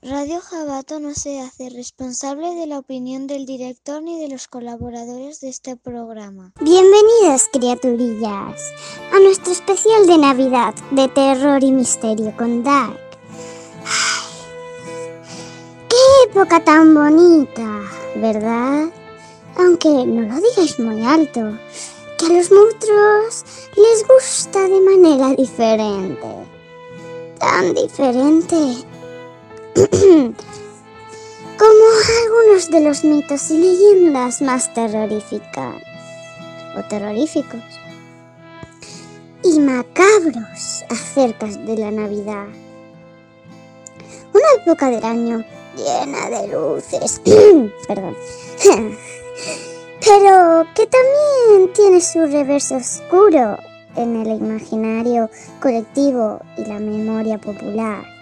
Radio Jabato no se hace responsable de la opinión del director ni de los colaboradores de este programa. Bienvenidas, criaturillas, a nuestro especial de Navidad de terror y misterio con Dark. ¡Qué época tan bonita! ¿Verdad? Aunque no lo digáis muy alto, que a los monstruos les gusta de manera diferente. Tan diferente como algunos de los mitos y leyendas más terroríficas o terroríficos y macabros acerca de la Navidad. Una época del año llena de luces, perdón, pero que también tiene su reverso oscuro en el imaginario colectivo y la memoria popular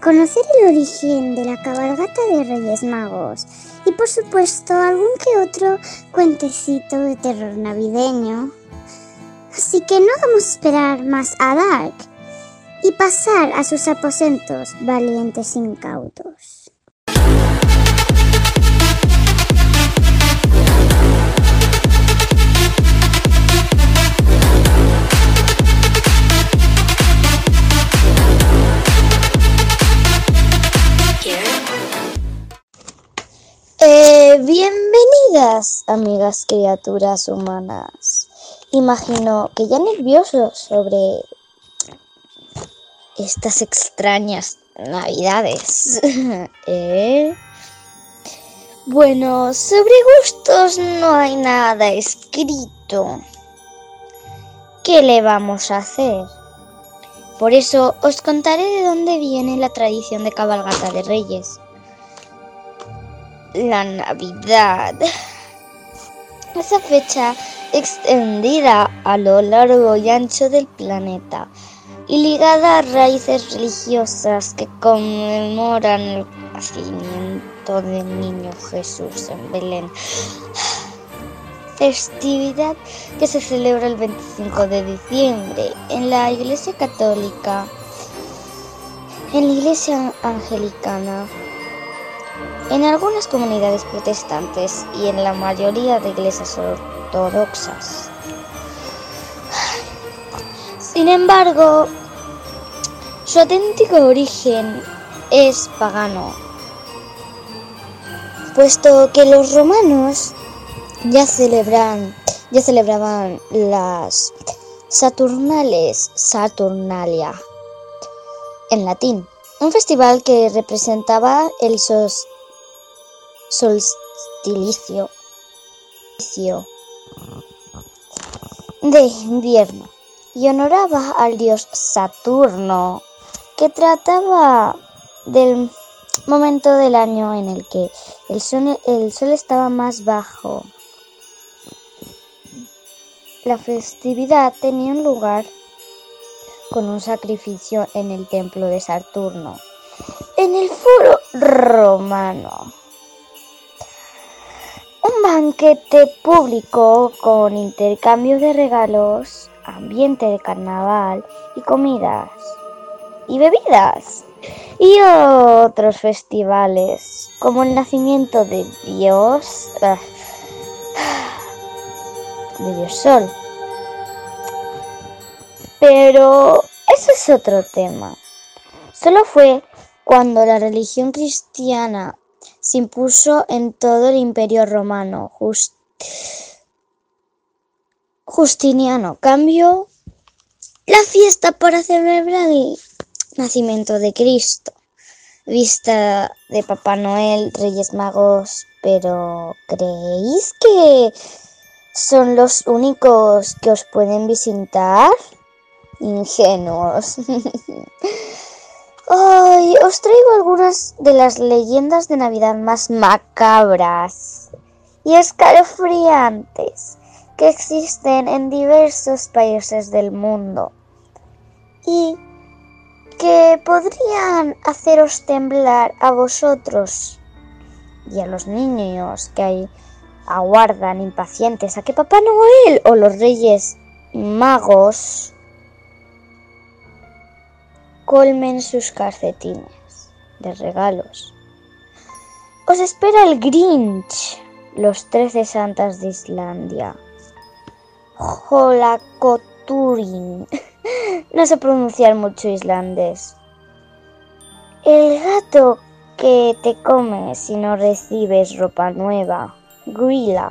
conocer el origen de la cabalgata de Reyes Magos y por supuesto algún que otro cuentecito de terror navideño. Así que no vamos a esperar más a Dark y pasar a sus aposentos valientes incautos. Bienvenidas, amigas criaturas humanas. Imagino que ya nerviosos sobre estas extrañas navidades. ¿Eh? Bueno, sobre gustos no hay nada escrito. ¿Qué le vamos a hacer? Por eso os contaré de dónde viene la tradición de cabalgata de reyes la Navidad. Esa fecha extendida a lo largo y ancho del planeta y ligada a raíces religiosas que conmemoran el nacimiento del niño Jesús en Belén. Festividad que se celebra el 25 de diciembre en la Iglesia Católica, en la Iglesia Anglicana en algunas comunidades protestantes y en la mayoría de iglesias ortodoxas. Sin embargo, su auténtico origen es pagano, puesto que los romanos ya celebran, ya celebraban las Saturnales, Saturnalia, en latín, un festival que representaba el sos solsticio de invierno y honoraba al dios Saturno, que trataba del momento del año en el que el sol, el sol estaba más bajo. La festividad tenía lugar con un sacrificio en el templo de Saturno, en el foro romano un banquete público con intercambio de regalos, ambiente de carnaval y comidas y bebidas. Y otros festivales como el nacimiento de Dios, ah, de Dios Sol. Pero eso es otro tema. Solo fue cuando la religión cristiana se impuso en todo el Imperio romano. Justiniano cambió la fiesta para celebrar el nacimiento de Cristo, vista de Papá Noel, Reyes Magos, pero ¿creéis que son los únicos que os pueden visitar? Ingenuos. Hoy os traigo algunas de las leyendas de Navidad más macabras y escalofriantes que existen en diversos países del mundo y que podrían haceros temblar a vosotros y a los niños que ahí aguardan impacientes a que Papá Noel o los Reyes Magos colmen sus calcetines. de regalos. Os espera el Grinch, los trece santas de Islandia. Holakoturin. No sé pronunciar mucho islandés. El gato que te come si no recibes ropa nueva. Grilla.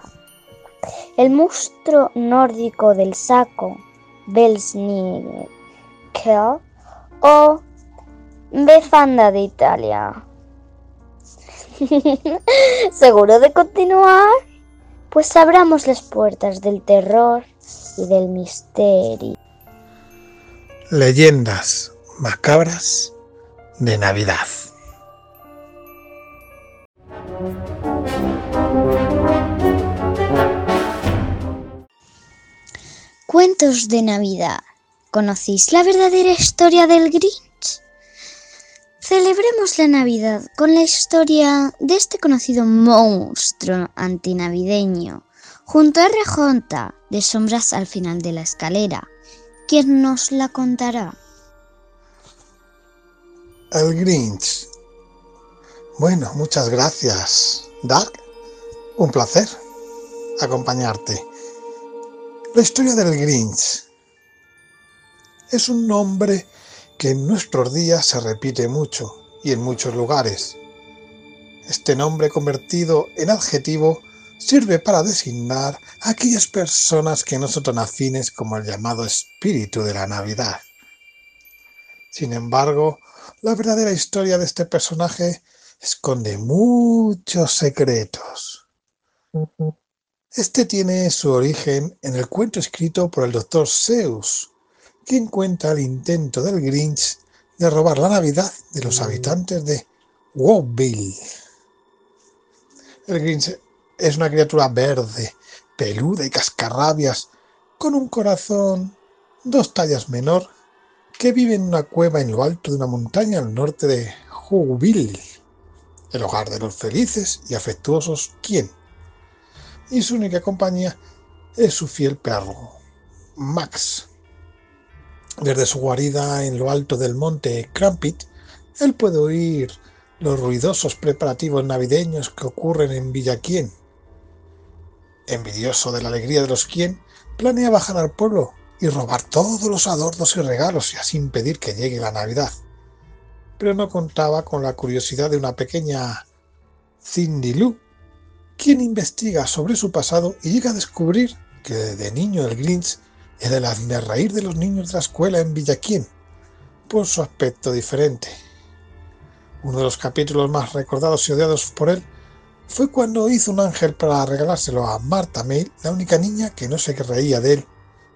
El monstruo nórdico del saco. Belsnigel. O Befanda de Italia. ¿Seguro de continuar? Pues abramos las puertas del terror y del misterio. Leyendas macabras de Navidad. Cuentos de Navidad. ¿Conocéis la verdadera historia del Grinch? Celebremos la Navidad con la historia de este conocido monstruo antinavideño, junto a RJ de sombras al final de la escalera. ¿Quién nos la contará? El Grinch. Bueno, muchas gracias, Dark. Un placer acompañarte. La historia del Grinch es un nombre que en nuestros días se repite mucho y en muchos lugares. Este nombre convertido en adjetivo sirve para designar a aquellas personas que no son tan afines como el llamado espíritu de la Navidad. Sin embargo, la verdadera historia de este personaje esconde muchos secretos. Este tiene su origen en el cuento escrito por el doctor Seuss, quien cuenta el intento del Grinch de robar la Navidad de los habitantes de Whoville. El Grinch es una criatura verde, peluda y cascarrabias, con un corazón dos tallas menor, que vive en una cueva en lo alto de una montaña al norte de Whoville, el hogar de los felices y afectuosos quien, y su única compañía es su fiel perro, Max. Desde su guarida en lo alto del monte Crampit, él puede oír los ruidosos preparativos navideños que ocurren en Villaquien. Envidioso de la alegría de los quien, planea bajar al pueblo y robar todos los adornos y regalos y así impedir que llegue la Navidad. Pero no contaba con la curiosidad de una pequeña Cindy Lou, quien investiga sobre su pasado y llega a descubrir que de niño el Grinch era el de reír de los niños de la escuela en Villaquien, por su aspecto diferente. Uno de los capítulos más recordados y odiados por él fue cuando hizo un ángel para regalárselo a Marta May, la única niña que no se reía de él,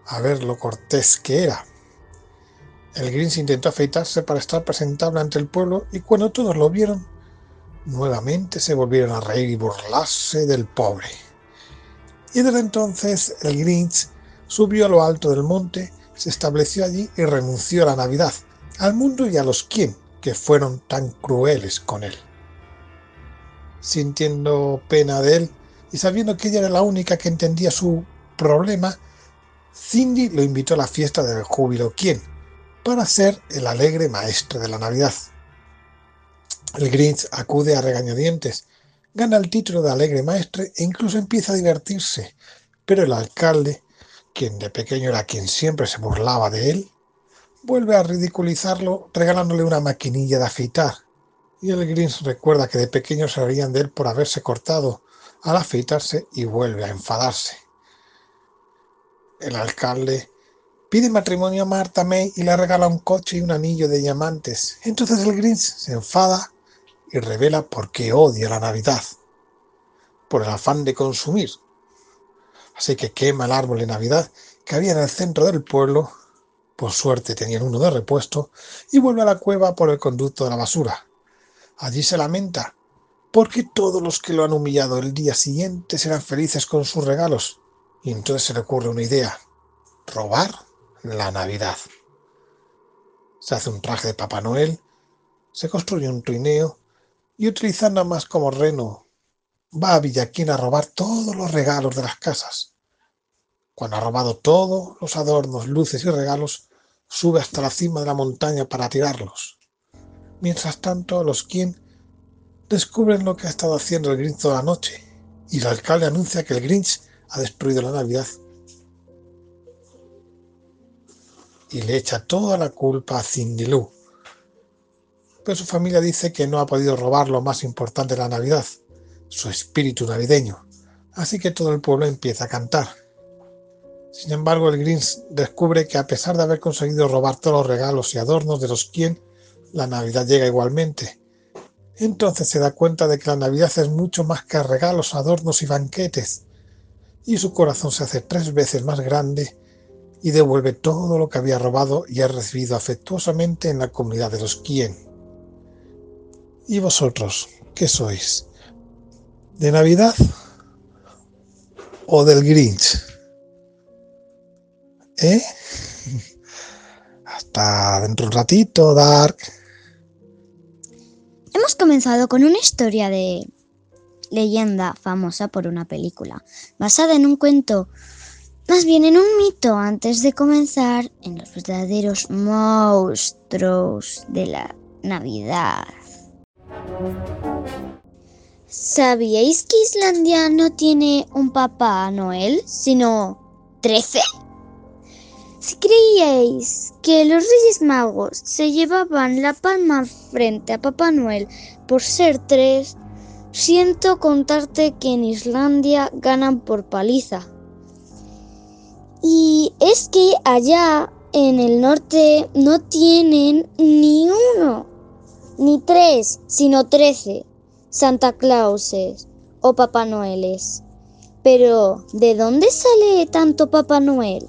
a ver lo cortés que era. El Grinch intentó afeitarse para estar presentable ante el pueblo y cuando todos lo vieron, nuevamente se volvieron a reír y burlarse del pobre. Y desde entonces el Grinch subió a lo alto del monte, se estableció allí y renunció a la Navidad, al mundo y a los quien, que fueron tan crueles con él. Sintiendo pena de él y sabiendo que ella era la única que entendía su problema, Cindy lo invitó a la fiesta del júbilo quien, para ser el alegre maestro de la Navidad. El Grinch acude a regañadientes, gana el título de alegre maestre e incluso empieza a divertirse, pero el alcalde quien de pequeño era quien siempre se burlaba de él, vuelve a ridiculizarlo regalándole una maquinilla de afeitar. Y el Grinch recuerda que de pequeño se reían de él por haberse cortado al afeitarse y vuelve a enfadarse. El alcalde pide matrimonio a Marta May y le regala un coche y un anillo de diamantes. Entonces el Grinch se enfada y revela por qué odia la Navidad. Por el afán de consumir, así que quema el árbol de Navidad que había en el centro del pueblo, por suerte tenían uno de repuesto, y vuelve a la cueva por el conducto de la basura. Allí se lamenta, porque todos los que lo han humillado el día siguiente serán felices con sus regalos, y entonces se le ocurre una idea, robar la Navidad. Se hace un traje de Papá Noel, se construye un trineo, y utilizando más como reno va a Villaquín a robar todos los regalos de las casas. Cuando ha robado todos los adornos, luces y regalos, sube hasta la cima de la montaña para tirarlos. Mientras tanto, los quien descubren lo que ha estado haciendo el Grinch toda la noche y el alcalde anuncia que el Grinch ha destruido la Navidad y le echa toda la culpa a Cindy Lou. Pero su familia dice que no ha podido robar lo más importante de la Navidad, su espíritu navideño, así que todo el pueblo empieza a cantar. Sin embargo, el Grinch descubre que a pesar de haber conseguido robar todos los regalos y adornos de los quien, la Navidad llega igualmente. Entonces se da cuenta de que la Navidad es mucho más que regalos, adornos y banquetes, y su corazón se hace tres veces más grande y devuelve todo lo que había robado y ha recibido afectuosamente en la comunidad de los quien. ¿Y vosotros qué sois? ¿De Navidad o del Grinch? ¿Eh? Hasta dentro de un ratito, Dark. Hemos comenzado con una historia de leyenda famosa por una película, basada en un cuento, más bien en un mito, antes de comenzar en los verdaderos monstruos de la Navidad. ¿Sabíais que Islandia no tiene un Papá Noel, sino 13? Si creíais que los Reyes Magos se llevaban la palma frente a Papá Noel por ser tres, siento contarte que en Islandia ganan por paliza. Y es que allá en el norte no tienen ni uno, ni tres, sino trece Santa Clauses o Papá Noeles. Pero, ¿de dónde sale tanto Papá Noel?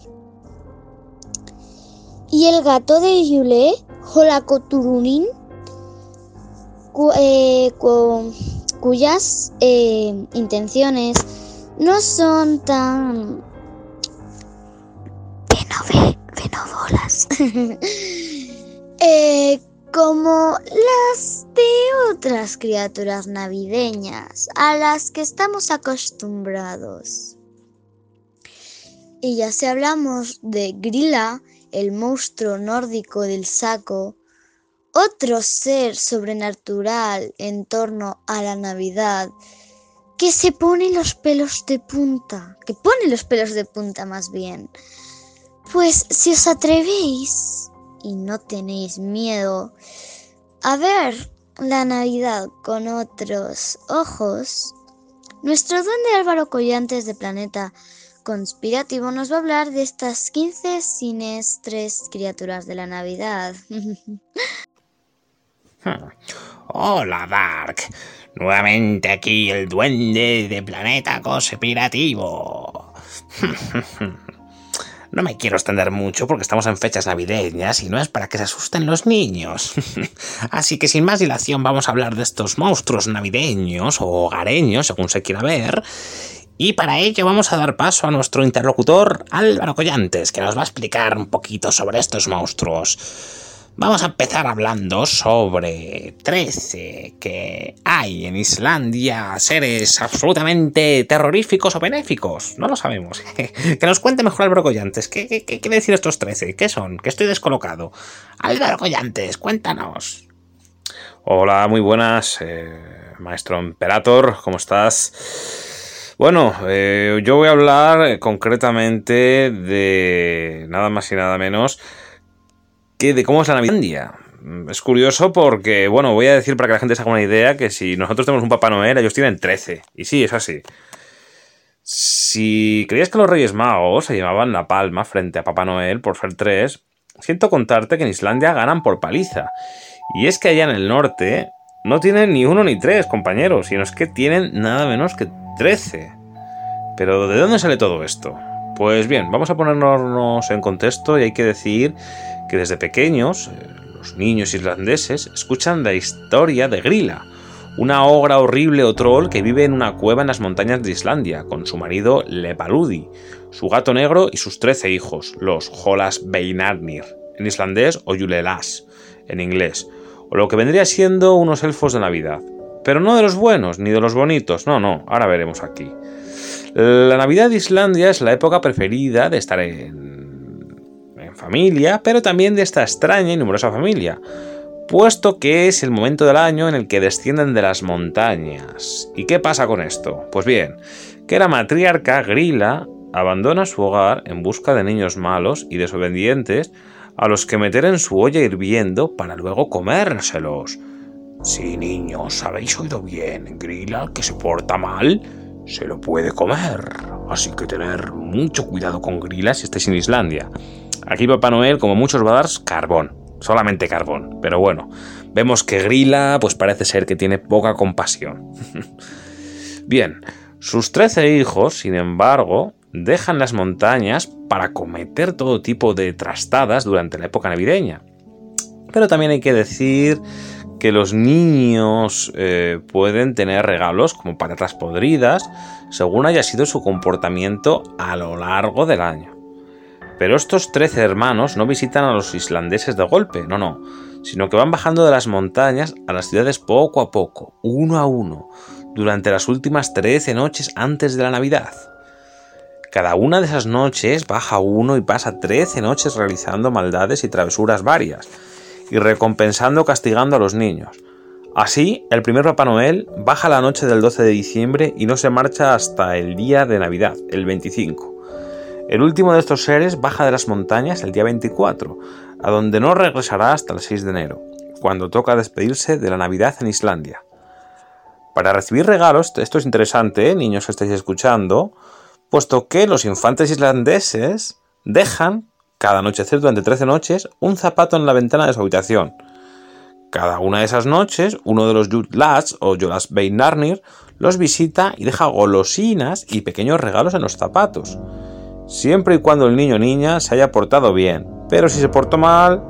Y el gato de Yule, Jolacoturunin, eh, cuyas eh, intenciones no son tan benévolas eh, como las de otras criaturas navideñas a las que estamos acostumbrados. Y ya si hablamos de Grilla, el monstruo nórdico del saco, otro ser sobrenatural en torno a la Navidad, que se pone los pelos de punta, que pone los pelos de punta más bien. Pues si os atrevéis y no tenéis miedo a ver la Navidad con otros ojos, nuestro duende Álvaro Collantes de Planeta conspirativo nos va a hablar de estas 15 sinestres criaturas de la Navidad. Hola, Dark. Nuevamente aquí el duende de Planeta Conspirativo. No me quiero extender mucho porque estamos en fechas navideñas y no es para que se asusten los niños. Así que sin más dilación vamos a hablar de estos monstruos navideños o hogareños, según se quiera ver, y para ello vamos a dar paso a nuestro interlocutor Álvaro Collantes, que nos va a explicar un poquito sobre estos monstruos. Vamos a empezar hablando sobre 13 que hay en Islandia, seres absolutamente terroríficos o benéficos. No lo sabemos. que nos cuente mejor Álvaro Collantes. ¿Qué, quiere decir estos 13? ¿Qué son? Que estoy descolocado. Álvaro cuéntanos. Hola, muy buenas, eh, maestro Imperator, ¿cómo estás? Bueno, eh, yo voy a hablar concretamente de nada más y nada menos que de cómo es la Navidad. Es curioso porque, bueno, voy a decir para que la gente se haga una idea que si nosotros tenemos un Papá Noel, ellos tienen 13. Y sí, es así. Si creías que los Reyes Magos se llevaban la palma frente a Papá Noel por ser 3, siento contarte que en Islandia ganan por paliza. Y es que allá en el norte no tienen ni uno ni tres, compañeros, sino es que tienen nada menos que 13. Pero ¿de dónde sale todo esto? Pues bien, vamos a ponernos en contexto y hay que decir que desde pequeños eh, los niños irlandeses escuchan la historia de Grilla, una ogra horrible o troll que vive en una cueva en las montañas de Islandia con su marido Lepaludi, su gato negro y sus 13 hijos, los Holas Beinarnir, en islandés o Yulelas, en inglés, o lo que vendría siendo unos elfos de Navidad. Pero no de los buenos ni de los bonitos, no, no, ahora veremos aquí. La Navidad de Islandia es la época preferida de estar en, familia, pero también de esta extraña y numerosa familia. puesto que es el momento del año en el que descienden de las montañas. ¿Y qué pasa con esto? Pues bien, que la matriarca Grila abandona su hogar en busca de niños malos y desobedientes a los que meter en su olla hirviendo para luego comérselos. Sí, niños, habéis oído bien. Grila, que se porta mal, se lo puede comer. Así que tener mucho cuidado con Grila si estáis en Islandia. Aquí Papá Noel, como muchos dar carbón. Solamente carbón. Pero bueno, vemos que Grila, pues parece ser que tiene poca compasión. bien, sus trece hijos, sin embargo, dejan las montañas para cometer todo tipo de trastadas durante la época navideña. Pero también hay que decir que los niños eh, pueden tener regalos como patatas podridas, según haya sido su comportamiento a lo largo del año. Pero estos trece hermanos no visitan a los islandeses de golpe, no, no, sino que van bajando de las montañas a las ciudades poco a poco, uno a uno, durante las últimas trece noches antes de la Navidad. Cada una de esas noches baja uno y pasa 13 noches realizando maldades y travesuras varias, y recompensando castigando a los niños. Así, el primer Papá Noel baja la noche del 12 de diciembre y no se marcha hasta el día de Navidad, el 25. El último de estos seres baja de las montañas el día 24, a donde no regresará hasta el 6 de enero, cuando toca despedirse de la Navidad en Islandia. Para recibir regalos, esto es interesante, ¿eh? niños que estáis escuchando, puesto que los infantes islandeses dejan, cada anochecer durante 13 noches, un zapato en la ventana de su habitación. Cada una de esas noches, uno de los Jutlads o Jolas Beinarnir los visita y deja golosinas y pequeños regalos en los zapatos. Siempre y cuando el niño o niña se haya portado bien. Pero si se portó mal,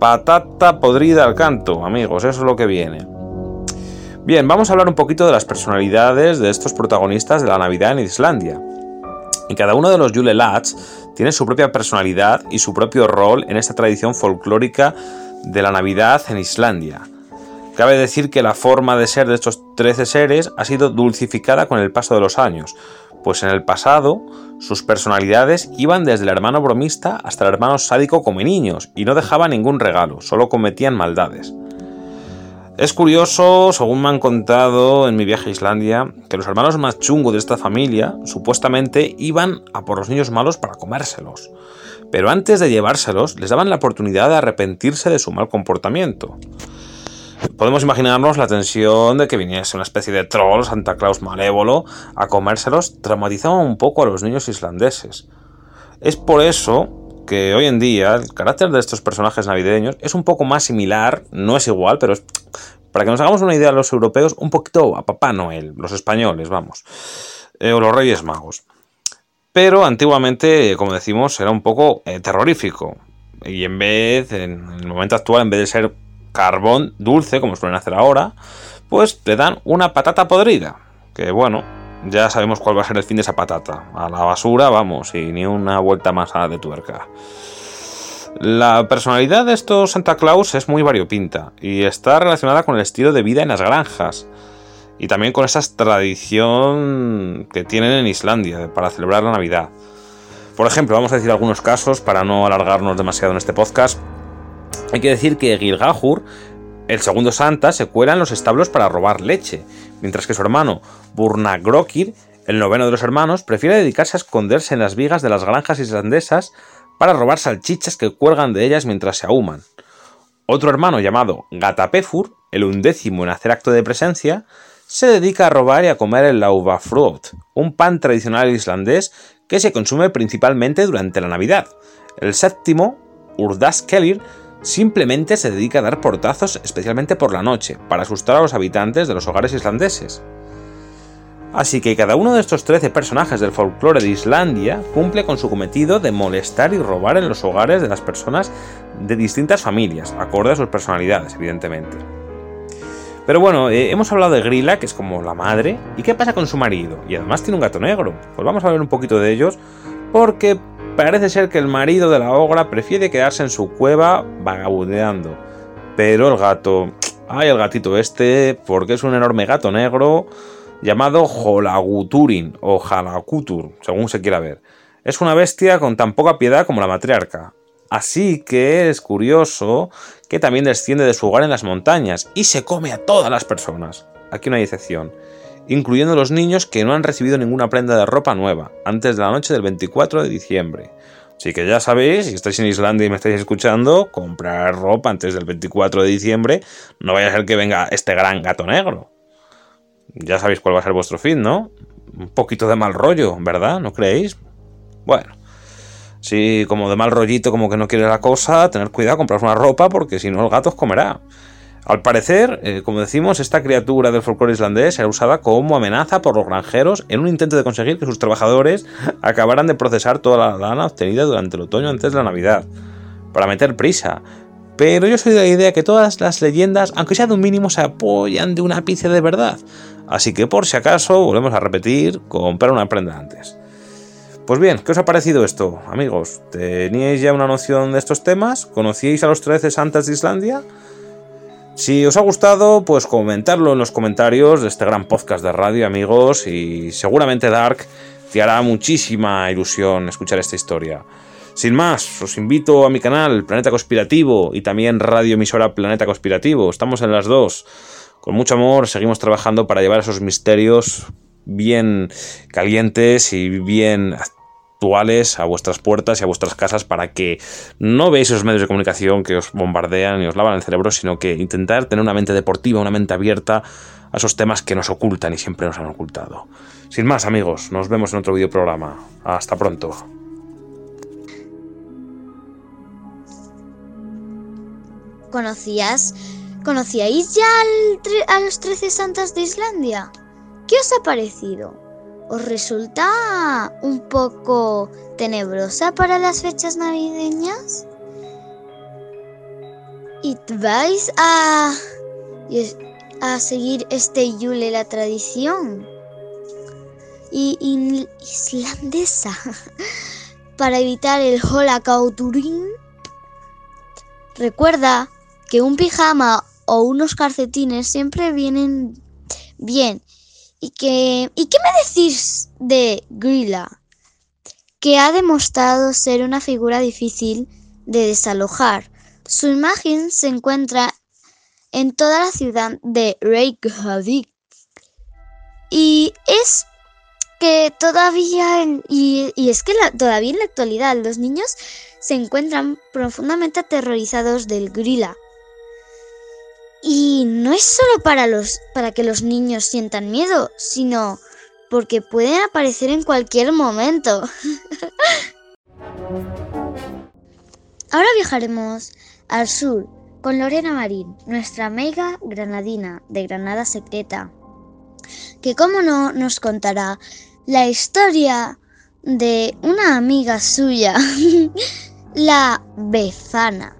patata podrida al canto, amigos, eso es lo que viene. Bien, vamos a hablar un poquito de las personalidades de estos protagonistas de la Navidad en Islandia. Y cada uno de los Yule Lads tiene su propia personalidad y su propio rol en esta tradición folclórica de la Navidad en Islandia. Cabe decir que la forma de ser de estos 13 seres ha sido dulcificada con el paso de los años, pues en el pasado sus personalidades iban desde el hermano bromista hasta el hermano sádico como niños y no dejaban ningún regalo, solo cometían maldades. Es curioso, según me han contado en mi viaje a Islandia, que los hermanos más chungos de esta familia supuestamente iban a por los niños malos para comérselos. Pero antes de llevárselos, les daban la oportunidad de arrepentirse de su mal comportamiento. Podemos imaginarnos la tensión de que viniese una especie de troll, Santa Claus malévolo, a comérselos, traumatizaba un poco a los niños islandeses. Es por eso que hoy en día el carácter de estos personajes navideños es un poco más similar, no es igual, pero es, para que nos hagamos una idea los europeos, un poquito a Papá Noel, los españoles, vamos, eh, o los Reyes Magos. Pero antiguamente, como decimos, era un poco eh, terrorífico. Y en vez, en el momento actual, en vez de ser carbón dulce, como suelen hacer ahora, pues le dan una patata podrida. Que bueno, ya sabemos cuál va a ser el fin de esa patata. A la basura, vamos, y ni una vuelta más a de tuerca. La personalidad de estos Santa Claus es muy variopinta y está relacionada con el estilo de vida en las granjas y también con esa tradición que tienen en Islandia para celebrar la Navidad. Por ejemplo, vamos a decir algunos casos para no alargarnos demasiado en este podcast. Hay que decir que Gilgahur el segundo Santa se cuela en los establos para robar leche, mientras que su hermano Burnagrokir, el noveno de los hermanos, prefiere dedicarse a esconderse en las vigas de las granjas islandesas para robar salchichas que cuelgan de ellas mientras se ahuman. Otro hermano llamado Gatapefur, el undécimo en hacer acto de presencia, se dedica a robar y a comer el lauvafrot, un pan tradicional islandés que se consume principalmente durante la Navidad. El séptimo, Urdaskelir, simplemente se dedica a dar portazos especialmente por la noche, para asustar a los habitantes de los hogares islandeses. Así que cada uno de estos 13 personajes del folclore de Islandia cumple con su cometido de molestar y robar en los hogares de las personas de distintas familias, acorde a sus personalidades, evidentemente. Pero bueno, eh, hemos hablado de Grilla, que es como la madre, ¿y qué pasa con su marido? Y además tiene un gato negro. Pues vamos a ver un poquito de ellos, porque Parece ser que el marido de la ogra prefiere quedarse en su cueva vagabundeando. Pero el gato... Ay, el gatito este, porque es un enorme gato negro llamado Jolaguturin o Jalakutur, según se quiera ver. Es una bestia con tan poca piedad como la matriarca. Así que es curioso que también desciende de su hogar en las montañas y se come a todas las personas. Aquí no hay excepción, incluyendo los niños que no han recibido ninguna prenda de ropa nueva antes de la noche del 24 de diciembre. Así que ya sabéis, si estáis en Islandia y me estáis escuchando, comprar ropa antes del 24 de diciembre, no vaya a ser que venga este gran gato negro. Ya sabéis cuál va a ser vuestro fin, ¿no? Un poquito de mal rollo, ¿verdad? ¿No creéis? Bueno. Si como de mal rollito, como que no quiere la cosa, tener cuidado, comprar una ropa, porque si no el gato os comerá. Al parecer, eh, como decimos, esta criatura del folclore islandés era usada como amenaza por los granjeros en un intento de conseguir que sus trabajadores acabaran de procesar toda la lana obtenida durante el otoño antes de la Navidad, para meter prisa. Pero yo soy de la idea que todas las leyendas, aunque sea de un mínimo, se apoyan de un ápice de verdad. Así que por si acaso, volvemos a repetir, comprar una prenda antes. Pues bien, ¿qué os ha parecido esto, amigos? ¿Teníais ya una noción de estos temas? ¿Conocíais a los 13 santas de Islandia? Si os ha gustado, pues comentarlo en los comentarios de este gran podcast de radio, amigos, y seguramente Dark te hará muchísima ilusión escuchar esta historia. Sin más, os invito a mi canal Planeta Conspirativo y también radio emisora Planeta Conspirativo. Estamos en las dos. Con mucho amor seguimos trabajando para llevar esos misterios bien calientes y bien actuales a vuestras puertas y a vuestras casas para que no veáis esos medios de comunicación que os bombardean y os lavan el cerebro, sino que intentar tener una mente deportiva, una mente abierta a esos temas que nos ocultan y siempre nos han ocultado. Sin más, amigos, nos vemos en otro videoprograma. Hasta pronto. ¿Conocías? ¿Conocíais ya a los 13 santas de Islandia? ¿Qué os ha parecido? ¿Os resulta un poco tenebrosa para las fechas navideñas? ¿Y vais a, a seguir este Yule la tradición? Y, islandesa para evitar el Holakauturin? Recuerda que un pijama o unos calcetines siempre vienen bien. ¿Y, que, ¿Y qué me decís de Grilla? Que ha demostrado ser una figura difícil de desalojar. Su imagen se encuentra en toda la ciudad de Reykjavik. Y es que todavía, y, es que todavía en la actualidad los niños se encuentran profundamente aterrorizados del grila. Y no es solo para, los, para que los niños sientan miedo, sino porque pueden aparecer en cualquier momento. Ahora viajaremos al sur con Lorena Marín, nuestra amiga granadina de Granada Secreta, que como no nos contará la historia de una amiga suya La Befana,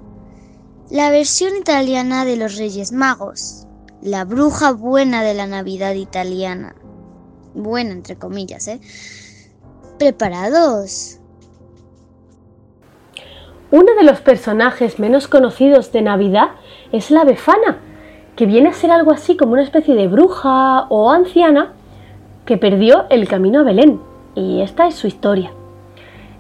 la versión italiana de los Reyes Magos, la bruja buena de la Navidad italiana. Buena, entre comillas, ¿eh? ¿Preparados? Uno de los personajes menos conocidos de Navidad es la Befana, que viene a ser algo así como una especie de bruja o anciana que perdió el camino a Belén. Y esta es su historia.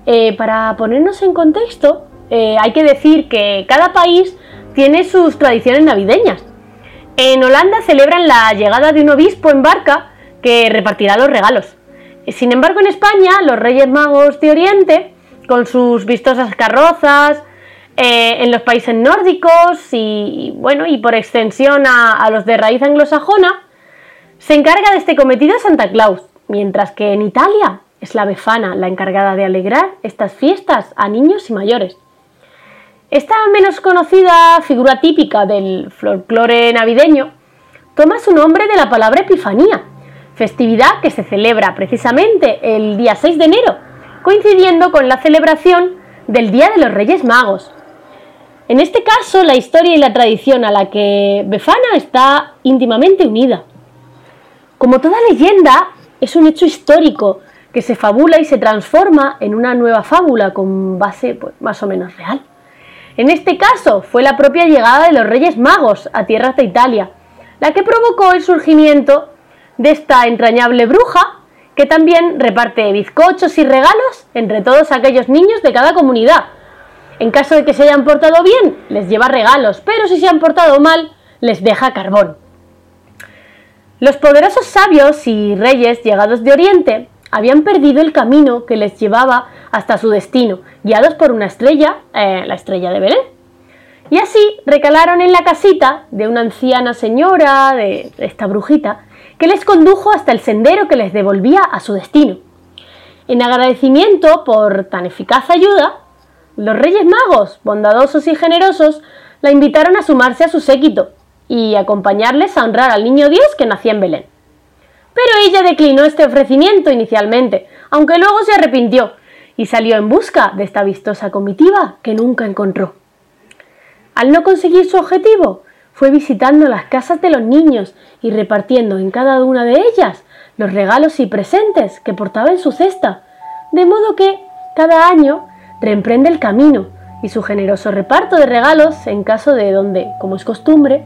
Eh, para ponernos en contexto, eh, hay que decir que cada país tiene sus tradiciones navideñas. En Holanda celebran la llegada de un obispo en barca que repartirá los regalos. Sin embargo, en España, los Reyes Magos de Oriente, con sus vistosas carrozas, eh, en los países nórdicos y, bueno, y por extensión a, a los de raíz anglosajona, se encarga de este cometido Santa Claus, mientras que en Italia es la befana la encargada de alegrar estas fiestas a niños y mayores. Esta menos conocida figura típica del folclore navideño toma su nombre de la palabra Epifanía, festividad que se celebra precisamente el día 6 de enero, coincidiendo con la celebración del Día de los Reyes Magos. En este caso, la historia y la tradición a la que Befana está íntimamente unida. Como toda leyenda, es un hecho histórico que se fabula y se transforma en una nueva fábula con base pues, más o menos real. En este caso fue la propia llegada de los Reyes Magos a tierras de Italia, la que provocó el surgimiento de esta entrañable bruja que también reparte bizcochos y regalos entre todos aquellos niños de cada comunidad. En caso de que se hayan portado bien, les lleva regalos, pero si se han portado mal, les deja carbón. Los poderosos sabios y reyes llegados de Oriente habían perdido el camino que les llevaba hasta su destino, guiados por una estrella, eh, la estrella de Belén. Y así recalaron en la casita de una anciana señora, de esta brujita, que les condujo hasta el sendero que les devolvía a su destino. En agradecimiento por tan eficaz ayuda, los Reyes Magos, bondadosos y generosos, la invitaron a sumarse a su séquito y acompañarles a honrar al niño Dios que nacía en Belén. Pero ella declinó este ofrecimiento inicialmente, aunque luego se arrepintió y salió en busca de esta vistosa comitiva que nunca encontró. Al no conseguir su objetivo, fue visitando las casas de los niños y repartiendo en cada una de ellas los regalos y presentes que portaba en su cesta, de modo que cada año reemprende el camino y su generoso reparto de regalos en caso de donde, como es costumbre,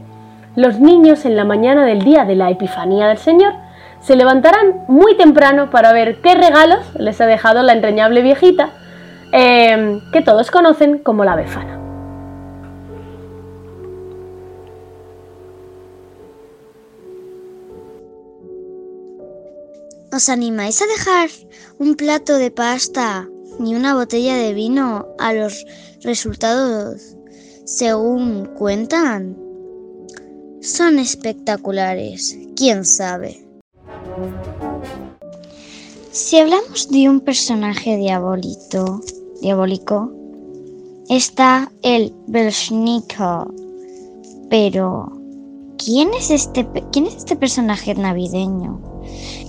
los niños en la mañana del día de la Epifanía del Señor se levantarán muy temprano para ver qué regalos les ha dejado la entrañable viejita, eh, que todos conocen como la Befana. ¿Os animáis a dejar un plato de pasta ni una botella de vino a los resultados según cuentan? Son espectaculares, quién sabe. Si hablamos de un personaje diabólico, está el Belschnickel. Pero, ¿quién es este, quién es este personaje navideño?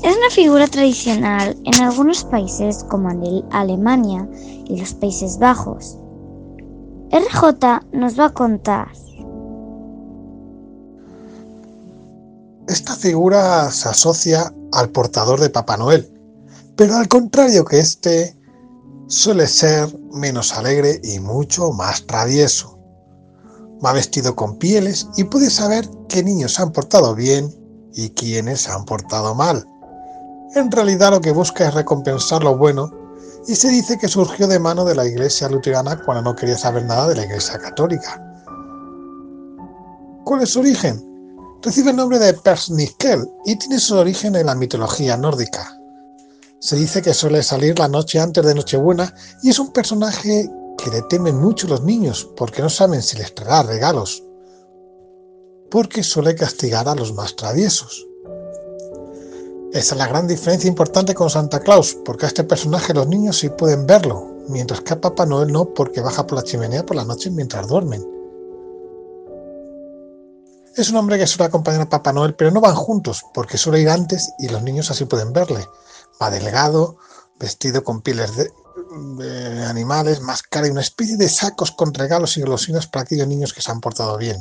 Es una figura tradicional en algunos países como Alemania y los Países Bajos. RJ nos va a contar. Esta figura se asocia al portador de Papá Noel, pero al contrario que este, suele ser menos alegre y mucho más travieso. Va vestido con pieles y puede saber qué niños se han portado bien y quiénes se han portado mal. En realidad lo que busca es recompensar lo bueno y se dice que surgió de mano de la iglesia luterana cuando no quería saber nada de la iglesia católica. ¿Cuál es su origen? Recibe el nombre de Persnickel y tiene su origen en la mitología nórdica. Se dice que suele salir la noche antes de Nochebuena y es un personaje que le temen mucho los niños porque no saben si les traerá regalos, porque suele castigar a los más traviesos. Esa es la gran diferencia importante con Santa Claus, porque a este personaje los niños sí pueden verlo, mientras que a Papá Noel no, porque baja por la chimenea por la noche mientras duermen. Es un hombre que suele acompañar a Papá Noel, pero no van juntos, porque suele ir antes y los niños así pueden verle. Va delgado, vestido con pieles de, animales, máscara y una especie de sacos con regalos y golosinas para aquellos niños que se han portado bien.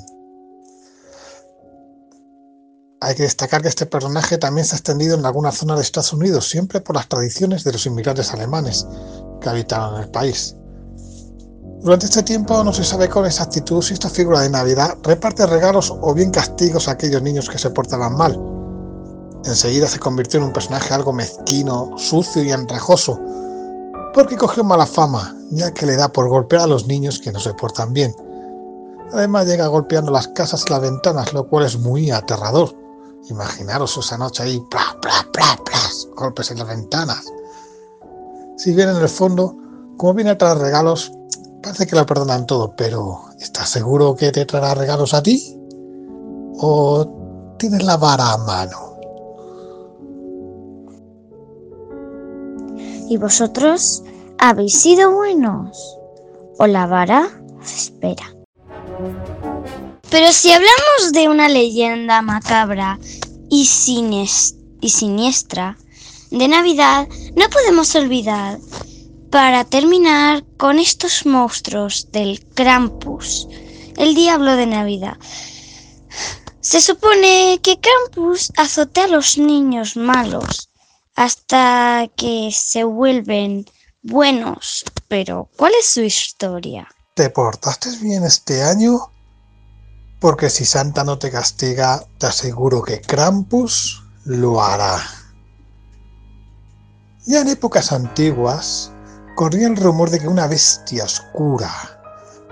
Hay que destacar que este personaje también se ha extendido en algunas zonas de Estados Unidos, siempre por las tradiciones de los inmigrantes alemanes que habitaban el país. Durante este tiempo no se sabe con exactitud si esta figura de Navidad reparte regalos o bien castigos a aquellos niños que se portaban mal. Enseguida se convirtió en un personaje algo mezquino, sucio y andrajoso, porque cogió mala fama, ya que le da por golpear a los niños que no se portan bien. Además llega golpeando las casas y las ventanas, lo cual es muy aterrador. Imaginaros esa noche ahí, plas, plas, plas, plas, golpes en las ventanas. Si bien en el fondo, como viene a traer regalos, parece que lo perdonan todo, pero ¿estás seguro que te traerá regalos a ti? ¿O tienes la vara a mano? ¿Y vosotros habéis sido buenos? ¿O la vara os espera? Pero si hablamos de una leyenda macabra y, y siniestra de Navidad, no podemos olvidar, para terminar, con estos monstruos del Krampus, el diablo de Navidad. Se supone que Krampus azotea a los niños malos hasta que se vuelven buenos. Pero, ¿cuál es su historia? ¿Te portaste bien este año? Porque si Santa no te castiga, te aseguro que Krampus lo hará. Ya en épocas antiguas, corría el rumor de que una bestia oscura,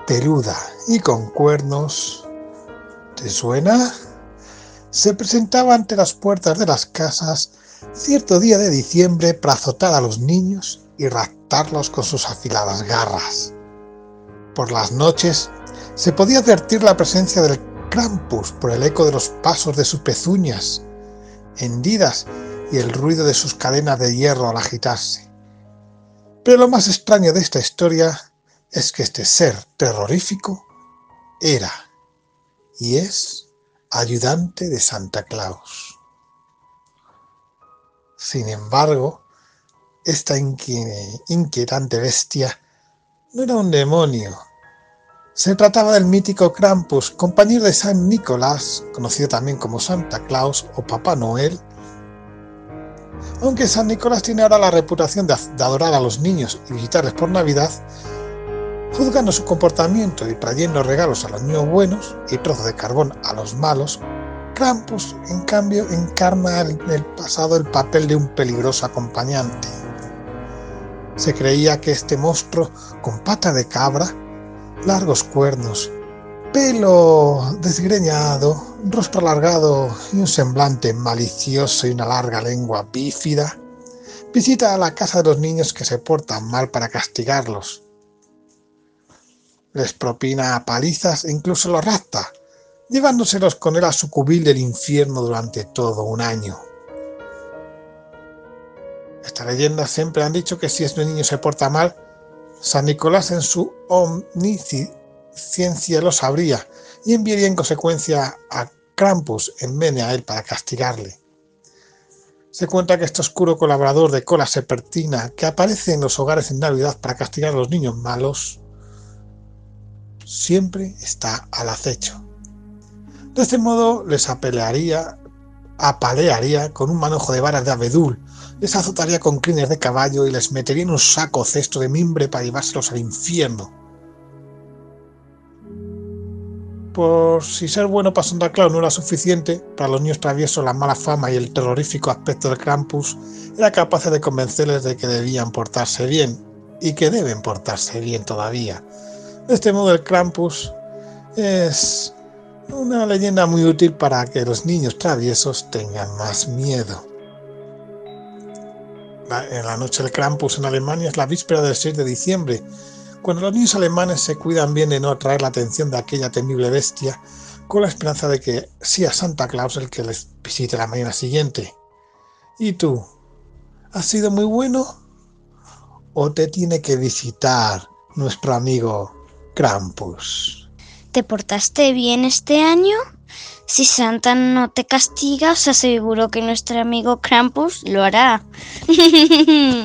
peluda y con cuernos. ¿Te suena? Se presentaba ante las puertas de las casas cierto día de diciembre para azotar a los niños y raptarlos con sus afiladas garras. Por las noches se podía advertir la presencia del Krampus por el eco de los pasos de sus pezuñas hendidas y el ruido de sus cadenas de hierro al agitarse. Pero lo más extraño de esta historia es que este ser terrorífico era y es ayudante de Santa Claus. Sin embargo, esta inquietante bestia no era un demonio. Se trataba del mítico Krampus, compañero de San Nicolás, conocido también como Santa Claus o Papá Noel, aunque San Nicolás tiene ahora la reputación de, adorar a los niños y visitarles por Navidad, juzgando su comportamiento y trayendo regalos a los niños buenos y trozos de carbón a los malos, Krampus, en cambio, encarna en el pasado el papel de un peligroso acompañante. Se creía que este monstruo, con pata de cabra, largos cuernos, pelo desgreñado, rostro alargado y un semblante malicioso y una larga lengua bífida, visita a la casa de los niños que se portan mal para castigarlos. Les propina palizas e incluso los rapta, llevándoselos con él a su cubil del infierno durante todo un año. Esta leyenda siempre han dicho que si este niño se porta mal, San Nicolás en su omnisciencia ciencia lo sabría y enviaría en consecuencia a Krampus en a él para castigarle. Se cuenta que este oscuro colaborador de cola serpentina que aparece en los hogares en Navidad para castigar a los niños malos siempre está al acecho. De este modo les apelearía, apalearía con un manojo de varas de abedul, les azotaría con crines de caballo y les metería en un saco cesto de mimbre para llevárselos al infierno por si ser bueno Santa Claus no era suficiente, para los niños traviesos la mala fama y el terrorífico aspecto del Krampus era capaz de convencerles de que debían portarse bien y que deben portarse bien todavía. De este modo el Krampus es una leyenda muy útil para que los niños traviesos tengan más miedo. En la noche del Krampus en Alemania es la víspera del 6 de diciembre cuando los niños alemanes se cuidan bien de no atraer la atención de aquella temible bestia, con la esperanza de que sea Santa Claus el que les visite la mañana siguiente. ¿Y tú? ¿Has sido muy bueno? ¿O te tiene que visitar nuestro amigo Krampus? ¿Te portaste bien este año? Si Santa no te castiga, os aseguro que nuestro amigo Krampus lo hará.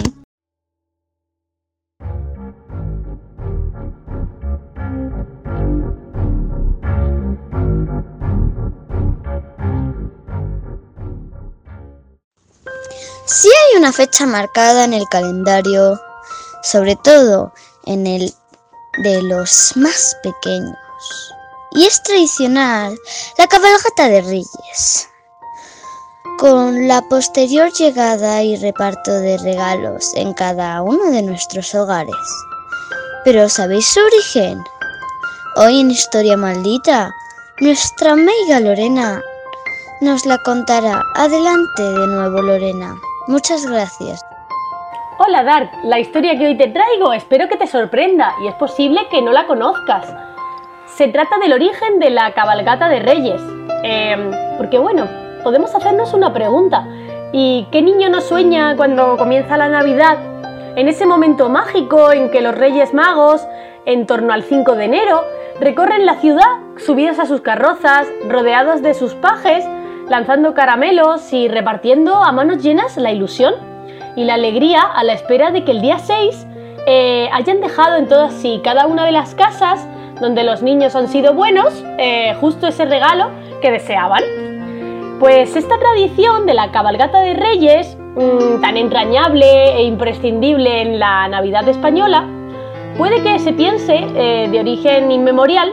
Si hay una fecha marcada en el calendario, sobre todo en el de los más pequeños, y es tradicional la cabalgata de Reyes, con la posterior llegada y reparto de regalos en cada uno de nuestros hogares. Pero ¿sabéis su origen? Hoy en Historia Maldita, nuestra amiga Lorena nos la contará. Adelante de nuevo, Lorena. Muchas gracias. Hola Dark, la historia que hoy te traigo espero que te sorprenda y es posible que no la conozcas. Se trata del origen de la cabalgata de Reyes. Em, porque bueno, podemos hacernos una pregunta. ¿Y qué niño no sueña cuando comienza la Navidad? En ese momento mágico en que los Reyes Magos, en torno al 5 de enero, recorren la ciudad subidos a sus carrozas, rodeados de sus pajes, lanzando caramelos y repartiendo a manos llenas la ilusión y la alegría a la espera de que el día 6 eh, hayan dejado en todas y cada una de las casas donde los niños han sido buenos eh, justo ese regalo que deseaban. Pues esta tradición de la cabalgata de Reyes, mm, tan entrañable e imprescindible en la Navidad española, puede que se piense eh, de origen inmemorial,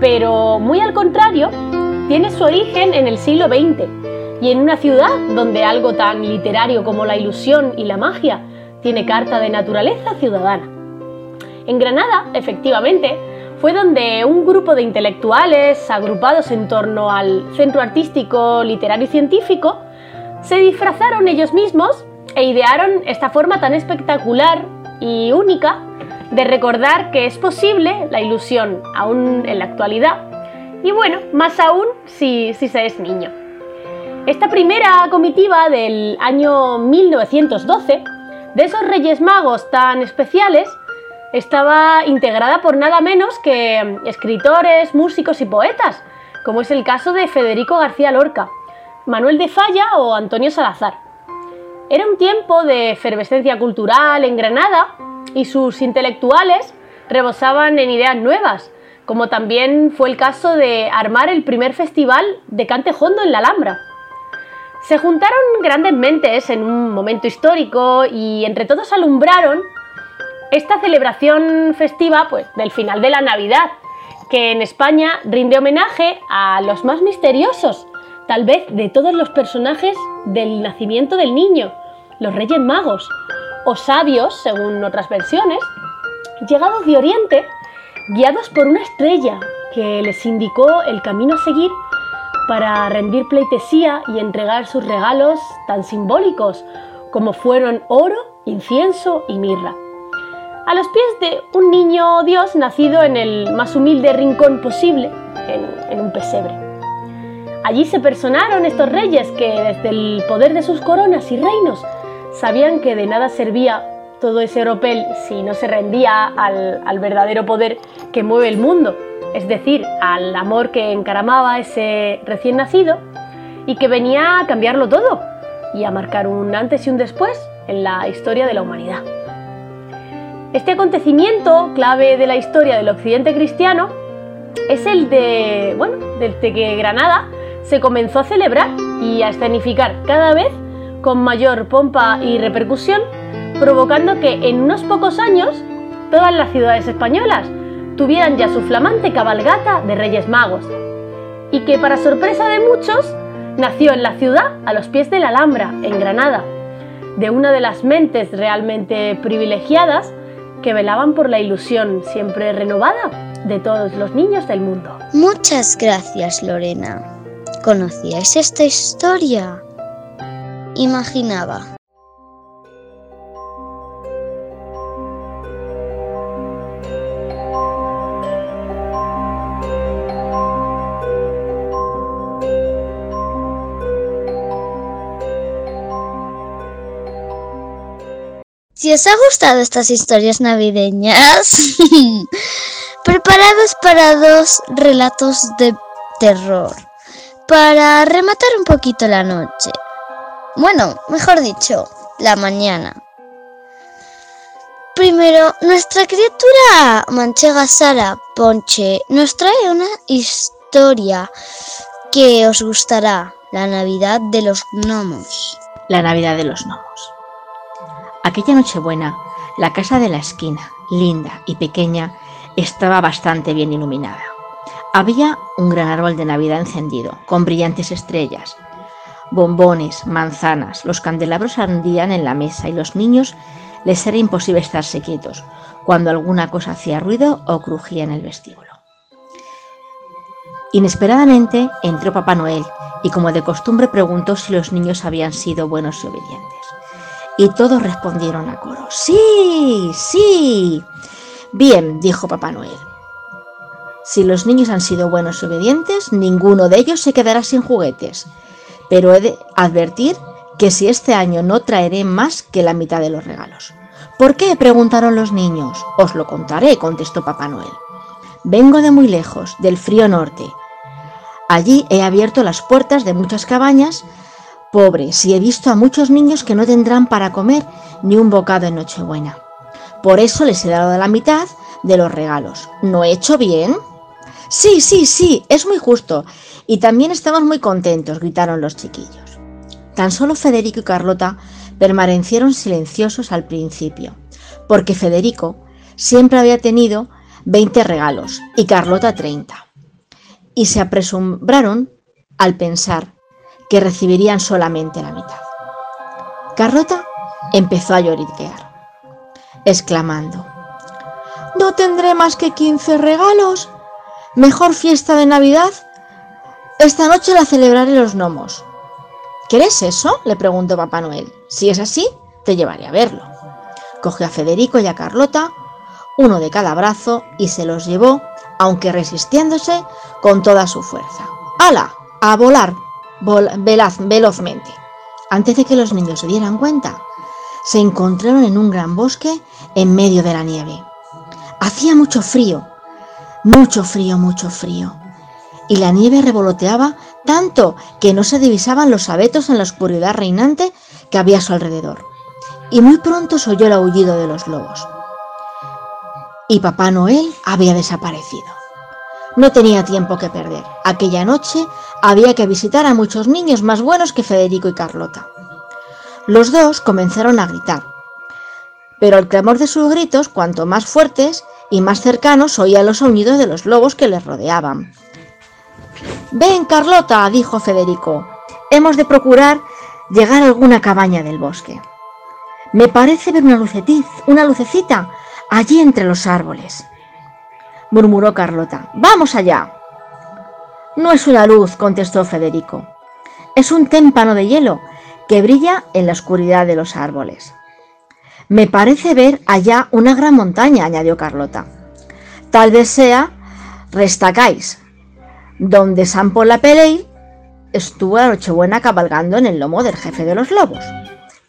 pero muy al contrario, tiene su origen en el siglo XX y en una ciudad donde algo tan literario como la ilusión y la magia tiene carta de naturaleza ciudadana. En Granada, efectivamente, fue donde un grupo de intelectuales agrupados en torno al Centro Artístico, Literario y Científico se disfrazaron ellos mismos e idearon esta forma tan espectacular y única de recordar que es posible la ilusión aún en la actualidad y bueno, más aún si, si se es niño. Esta primera comitiva del año 1912, de esos Reyes Magos tan especiales, estaba integrada por nada menos que escritores, músicos y poetas, como es el caso de Federico García Lorca, Manuel de Falla o Antonio Salazar. Era un tiempo de efervescencia cultural en Granada y sus intelectuales rebosaban en ideas nuevas, como también fue el caso de armar el primer festival de cante hondo en la Alhambra. Se juntaron grandes mentes en un momento histórico y entre todos alumbraron esta celebración festiva pues, del final de la Navidad, que en España rinde homenaje a los más misteriosos, tal vez de todos los personajes del nacimiento del niño, los Reyes Magos, o sabios, según otras versiones, llegados de Oriente, guiados por una estrella que les indicó el camino a seguir para rendir pleitesía y entregar sus regalos tan simbólicos como fueron oro, incienso y mirra a los pies de un niño Dios nacido en el más humilde rincón posible, en, un pesebre. Allí se personaron estos reyes que desde el poder de sus coronas y reinos sabían que de nada servía todo ese oropel si no se rendía al, verdadero poder que mueve el mundo, es decir, al amor que encaramaba ese recién nacido y que venía a cambiarlo todo y a marcar un antes y un después en la historia de la humanidad. Este acontecimiento clave de la historia del occidente cristiano es el de, bueno, que Granada se comenzó a celebrar y a escenificar cada vez con mayor pompa y repercusión, provocando que en unos pocos años todas las ciudades españolas tuvieran ya su flamante cabalgata de Reyes Magos, y que para sorpresa de muchos nació en la ciudad a los pies de la Alhambra, en Granada, de una de las mentes realmente privilegiadas que velaban por la ilusión siempre renovada de todos los niños del mundo. Muchas gracias, Lorena. ¿Conocíais esta historia? Imaginaba. Si os ha gustado estas historias navideñas, preparados para dos relatos de terror, para rematar un poquito la noche. Bueno, mejor dicho, la mañana. Primero, nuestra criatura manchega Sara Ponche nos trae una historia que os gustará, la Navidad de los gnomos. La Navidad de los gnomos. Aquella Nochebuena, la casa de la esquina, linda y pequeña, estaba bastante bien iluminada. Había un gran árbol de Navidad encendido, con brillantes estrellas, bombones, manzanas, los candelabros ardían en la mesa y los niños les era imposible estarse quietos cuando alguna cosa hacía ruido o crujía en el vestíbulo. Inesperadamente entró Papá Noel y como de costumbre preguntó si los niños habían sido buenos y obedientes. Y todos respondieron a coro, sí, sí. Bien, dijo Papá Noel. Si los niños han sido buenos y obedientes, ninguno de ellos se quedará sin juguetes. Pero he de advertir que si este año no traeré más que la mitad de los regalos. ¿Por qué? preguntaron los niños. Os lo contaré, contestó Papá Noel. Vengo de muy lejos, del frío norte. Allí he abierto las puertas de muchas cabañas Pobre, si he visto a muchos niños que no tendrán para comer ni un bocado en Nochebuena. Por eso les he dado la mitad de los regalos. ¿No he hecho bien? Sí, sí, sí, es muy justo. Y también estamos muy contentos, gritaron los chiquillos. Tan solo Federico y Carlota permanecieron silenciosos al principio, porque Federico siempre había tenido 20 regalos y Carlota 30. Y se apresumbraron al pensar que recibirían solamente la mitad. Carlota empezó a lloriquear, exclamando, No tendré más que 15 regalos. Mejor fiesta de Navidad. Esta noche la celebraré los gnomos. ¿Quieres eso? le preguntó Papá Noel. Si es así, te llevaré a verlo. Cogió a Federico y a Carlota, uno de cada brazo, y se los llevó, aunque resistiéndose con toda su fuerza. ¡Hala! A volar velaz, velozmente. Antes de que los niños se dieran cuenta, se encontraron en un gran bosque en medio de la nieve. Hacía mucho frío, mucho frío, mucho frío. Y la nieve revoloteaba tanto que no se divisaban los abetos en la oscuridad reinante que había a su alrededor. Y muy pronto se oyó el aullido de los lobos. Y Papá Noel había desaparecido. No tenía tiempo que perder. Aquella noche había que visitar a muchos niños más buenos que Federico y Carlota. Los dos comenzaron a gritar, pero el clamor de sus gritos, cuanto más fuertes y más cercanos, oía los sonidos de los lobos que les rodeaban. Ven, Carlota, dijo Federico, hemos de procurar llegar a alguna cabaña del bosque. Me parece ver una lucetiz, una lucecita, allí entre los árboles. Murmuró Carlota. Vamos allá. No es una luz, contestó Federico. Es un témpano de hielo que brilla en la oscuridad de los árboles. Me parece ver allá una gran montaña, añadió Carlota. Tal vez sea Restacáis, donde San Polapelei estuvo la Nochebuena cabalgando en el lomo del jefe de los lobos.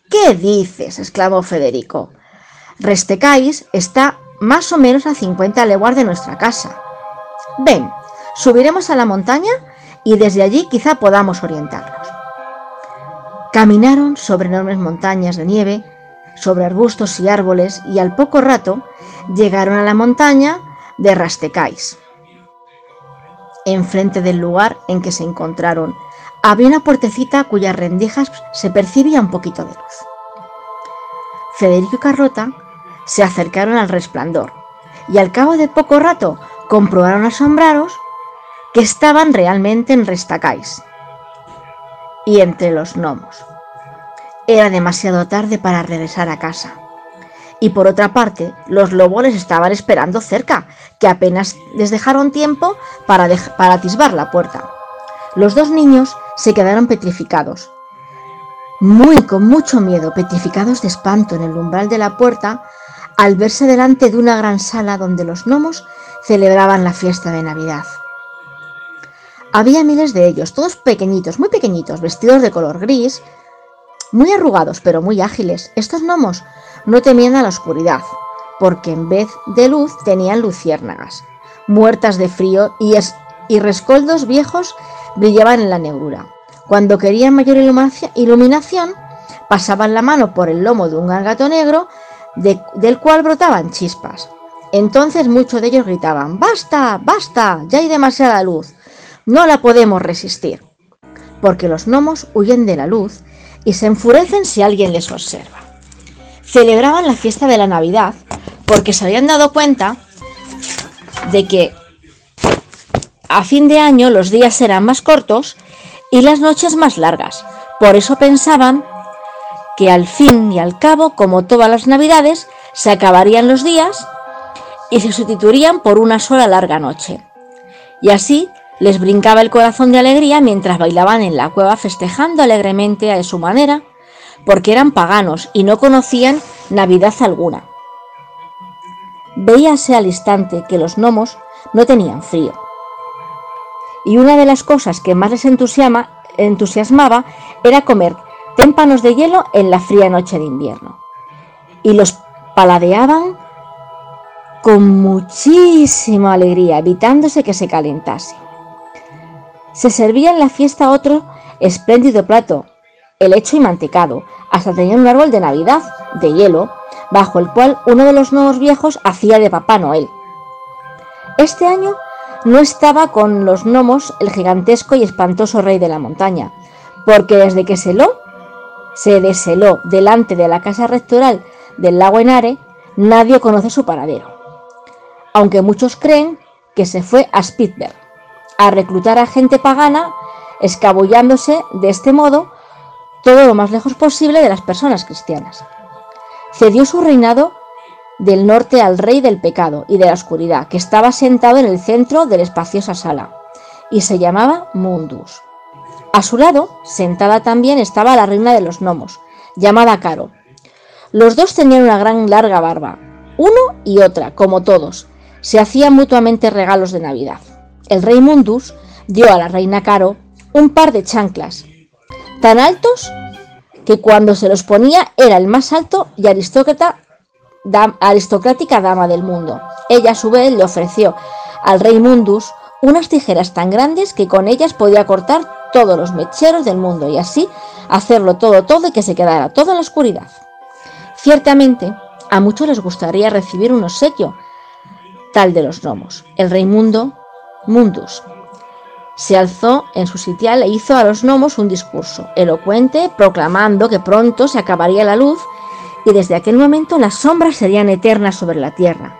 ¿Qué dices? exclamó Federico. Restecáis está más o menos a 50 leguas de nuestra casa. Ven, subiremos a la montaña y desde allí quizá podamos orientarnos. Caminaron sobre enormes montañas de nieve, sobre arbustos y árboles, y al poco rato llegaron a la montaña de Rastecais. Enfrente del lugar en que se encontraron había una puertecita cuyas rendijas se percibía un poquito de luz. Federico y Carrota se acercaron al resplandor y al cabo de poco rato comprobaron asombrados que estaban realmente en Restacais y entre los gnomos. Era demasiado tarde para regresar a casa. Y por otra parte, los lobos les estaban esperando cerca, que apenas les dejaron tiempo para, para atisbar la puerta. Los dos niños se quedaron petrificados, muy con mucho miedo, petrificados de espanto en el umbral de la puerta, al verse delante de una gran sala donde los gnomos celebraban la fiesta de Navidad. Había miles de ellos, todos pequeñitos, muy pequeñitos, vestidos de color gris, muy arrugados pero muy ágiles. Estos gnomos no temían a la oscuridad, porque en vez de luz tenían luciérnagas, muertas de frío y, rescoldos viejos brillaban en la negrura. Cuando querían mayor iluminación, pasaban la mano por el lomo de un gran gato del cual brotaban chispas. Entonces muchos de ellos gritaban, ¡Basta! ¡Basta! Ya hay demasiada luz. No la podemos resistir, porque los gnomos huyen de la luz y se enfurecen si alguien les observa. Celebraban la fiesta de la Navidad porque se habían dado cuenta de que a fin de año los días serán más cortos y las noches más largas. Por eso pensaban que al fin y al cabo, como todas las Navidades, se acabarían los días y se sustituirían por una sola larga noche. Y así les brincaba el corazón de alegría mientras bailaban en la cueva festejando alegremente a su manera, porque eran paganos y no conocían Navidad alguna. Veíase al instante que los gnomos no tenían frío. Y una de las cosas que más les entusiasmaba era comer témpanos de hielo en la fría noche de invierno. Y los paladeaban con muchísima alegría, evitándose que se calentase. Se servía en la fiesta otro espléndido plato, el hecho y mantecado, hasta tenía un árbol de Navidad, de hielo, bajo el cual uno de los nuevos viejos hacía de Papá Noel. Este año no estaba con los gnomos el gigantesco y espantoso rey de la montaña, porque desde que se se desheló delante de la casa rectoral del lago Enare, nadie conoce su paradero, aunque muchos creen que se fue a Spitzberg a reclutar a gente pagana, escabullándose de este modo todo lo más lejos posible de las personas cristianas. Cedió su reinado del norte al rey del pecado y de la oscuridad, que estaba sentado en el centro de la espaciosa sala, y se llamaba Mundus. A su lado, sentada también, estaba la reina de los gnomos, llamada Caro. Los dos tenían una gran larga barba, uno y otra, como todos. Se hacían mutuamente regalos de Navidad. El rey Mundus dio a la reina Caro un par de chanclas, tan altos que cuando se los ponía era el más alto y aristocrática dama del mundo. Ella a su vez le ofreció al rey Mundus unas tijeras tan grandes que con ellas podía cortar todos los mecheros del mundo y así hacerlo todo todo y que se quedara todo en la oscuridad. Ciertamente, a muchos les gustaría recibir un obsequio tal de los gnomos. El rey Mundo, Mundus, se alzó en su sitial e hizo a los gnomos un discurso elocuente proclamando que pronto se acabaría la luz y desde aquel momento las sombras serían eternas sobre la tierra.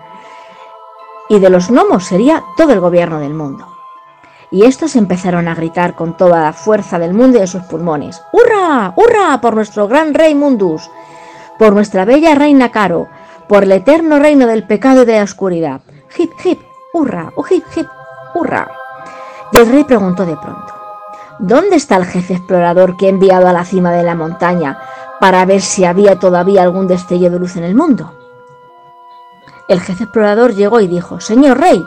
Y de los gnomos sería todo el gobierno del mundo. Y estos empezaron a gritar con toda la fuerza del mundo y de sus pulmones. ¡Hurra! ¡Hurra! por nuestro gran rey Mundus, por nuestra bella reina Caro, por el eterno reino del pecado y de la oscuridad. ¡Hip, hip! ¡Hurra! ¡Oh, hip, hip! ¡Hurra! Y el rey preguntó de pronto. ¿Dónde está el jefe explorador que he enviado a la cima de la montaña para ver si había todavía algún destello de luz en el mundo. El jefe explorador llegó y dijo, Señor rey,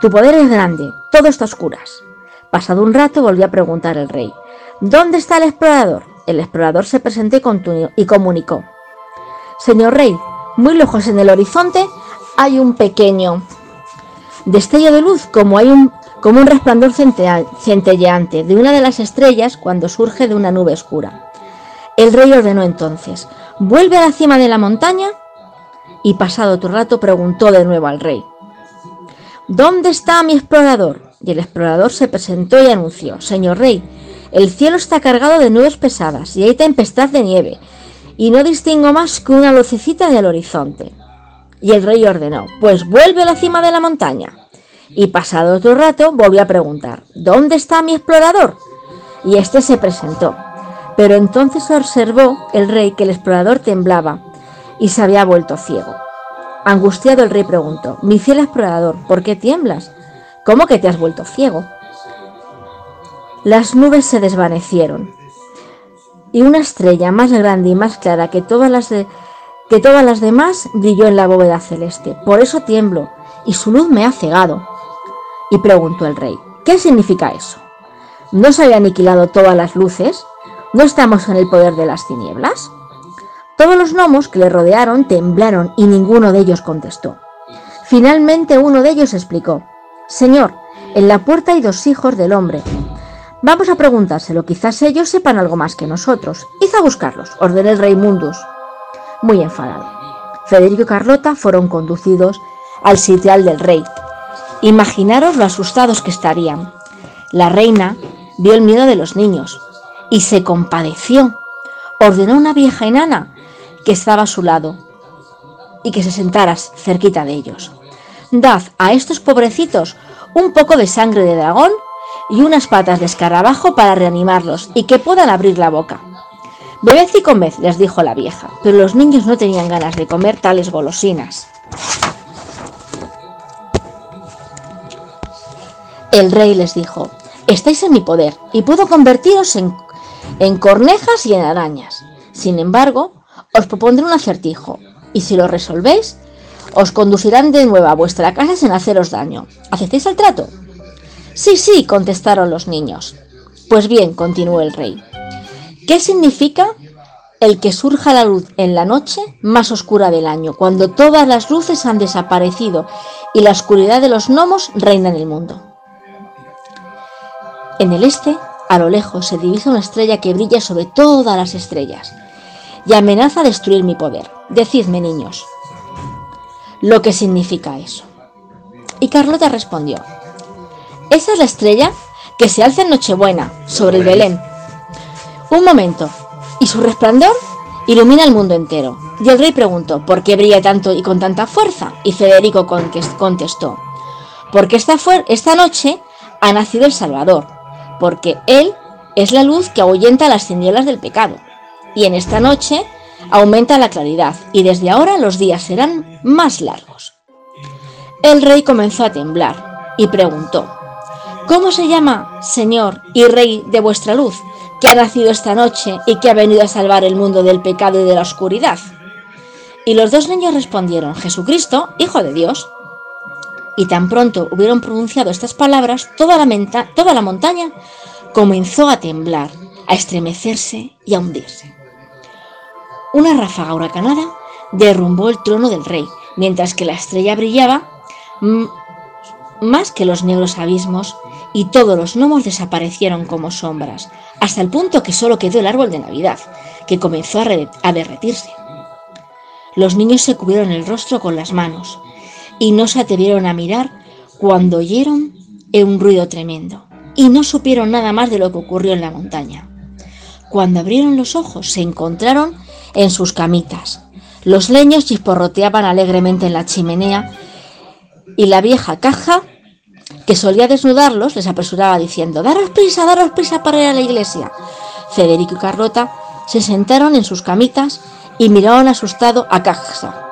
tu poder es grande, todo está a oscuras. Pasado un rato volvió a preguntar el rey, ¿dónde está el explorador? El explorador se presentó y comunicó, Señor rey, muy lejos en el horizonte hay un pequeño destello de luz como un como un resplandor centelleante de una de las estrellas cuando surge de una nube oscura. El rey ordenó entonces, vuelve a la cima de la montaña y pasado otro rato preguntó de nuevo al rey, ¿Dónde está mi explorador? Y el explorador se presentó y anunció, Señor rey, el cielo está cargado de nubes pesadas y hay tempestad de nieve, y no distingo más que una lucecita en el horizonte. Y el rey ordenó, pues vuelve a la cima de la montaña. Y pasado otro rato volvió a preguntar, ¿dónde está mi explorador? Y éste se presentó. Pero entonces observó el rey que el explorador temblaba y se había vuelto ciego. Angustiado el rey preguntó, mi fiel explorador, ¿por qué tiemblas? ¿Cómo que te has vuelto ciego? Las nubes se desvanecieron y una estrella más grande y más clara que todas las, que todas las demás brilló en la bóveda celeste. Por eso tiemblo y su luz me ha cegado. Y preguntó el rey, ¿qué significa eso? ¿No se había aniquilado todas las luces? ¿No estamos en el poder de las tinieblas? Todos los gnomos que le rodearon temblaron y ninguno de ellos contestó. Finalmente uno de ellos explicó, Señor, en la puerta hay dos hijos del hombre. Vamos a preguntárselo, quizás ellos sepan algo más que nosotros. Id a buscarlos, ordenó el rey Mundus. Muy enfadado. Federico y Carlota fueron conducidos al sitial del rey. Imaginaros lo asustados que estarían. La reina vio el miedo de los niños, y se compadeció. Ordenó a una vieja enana que estaba a su lado y que se sentara cerquita de ellos. Dad a estos pobrecitos un poco de sangre de dragón y unas patas de escarabajo para reanimarlos y que puedan abrir la boca. Bebed y comed, les dijo la vieja, pero los niños no tenían ganas de comer tales golosinas. El rey les dijo, estáis en mi poder y puedo convertiros en en cornejas y en arañas. Sin embargo, os propondré un acertijo, y si lo resolvéis, os conducirán de nuevo a vuestra casa sin haceros daño. ¿Aceptáis el trato? Sí, sí, contestaron los niños. Pues bien, continuó el rey. ¿Qué significa el que surja la luz en la noche más oscura del año, cuando todas las luces han desaparecido y la oscuridad de los gnomos reina en el mundo? En el este a lo lejos se divisa una estrella que brilla sobre todas las estrellas y amenaza destruir mi poder. Decidme, niños, lo que significa eso. Y Carlota respondió, esa es la estrella que se alza en Nochebuena, sobre el Belén. Un momento, y su resplandor ilumina el mundo entero. Y el rey preguntó, ¿por qué brilla tanto y con tanta fuerza? Y Federico contestó, porque esta, esta noche ha nacido el Salvador, porque Él es la luz que ahuyenta las tinieblas del pecado. Y en esta noche Aumenta la claridad y desde ahora los días serán más largos. El rey comenzó a temblar y preguntó, ¿Cómo se llama, Señor y Rey de vuestra luz, que ha nacido esta noche y que ha venido a salvar el mundo del pecado y de la oscuridad? Y los dos niños respondieron, Jesucristo, Hijo de Dios. Y tan pronto hubieron pronunciado estas palabras, toda la, montaña comenzó a temblar, a estremecerse y a hundirse. Una ráfaga huracanada derrumbó el trono del rey, mientras que la estrella brillaba más que los negros abismos y todos los gnomos desaparecieron como sombras, hasta el punto que solo quedó el árbol de Navidad, que comenzó a, derretirse. Los niños se cubrieron el rostro con las manos y no se atrevieron a mirar cuando oyeron un ruido tremendo y no supieron nada más de lo que ocurrió en la montaña. Cuando abrieron los ojos se encontraron en sus camitas. Los leños chisporroteaban alegremente en la chimenea y la vieja caja que solía desnudarlos, les apresuraba diciendo, Daros prisa, daros prisa para ir a la iglesia. Federico y Carlota se sentaron en sus camitas y miraron asustado a Caja,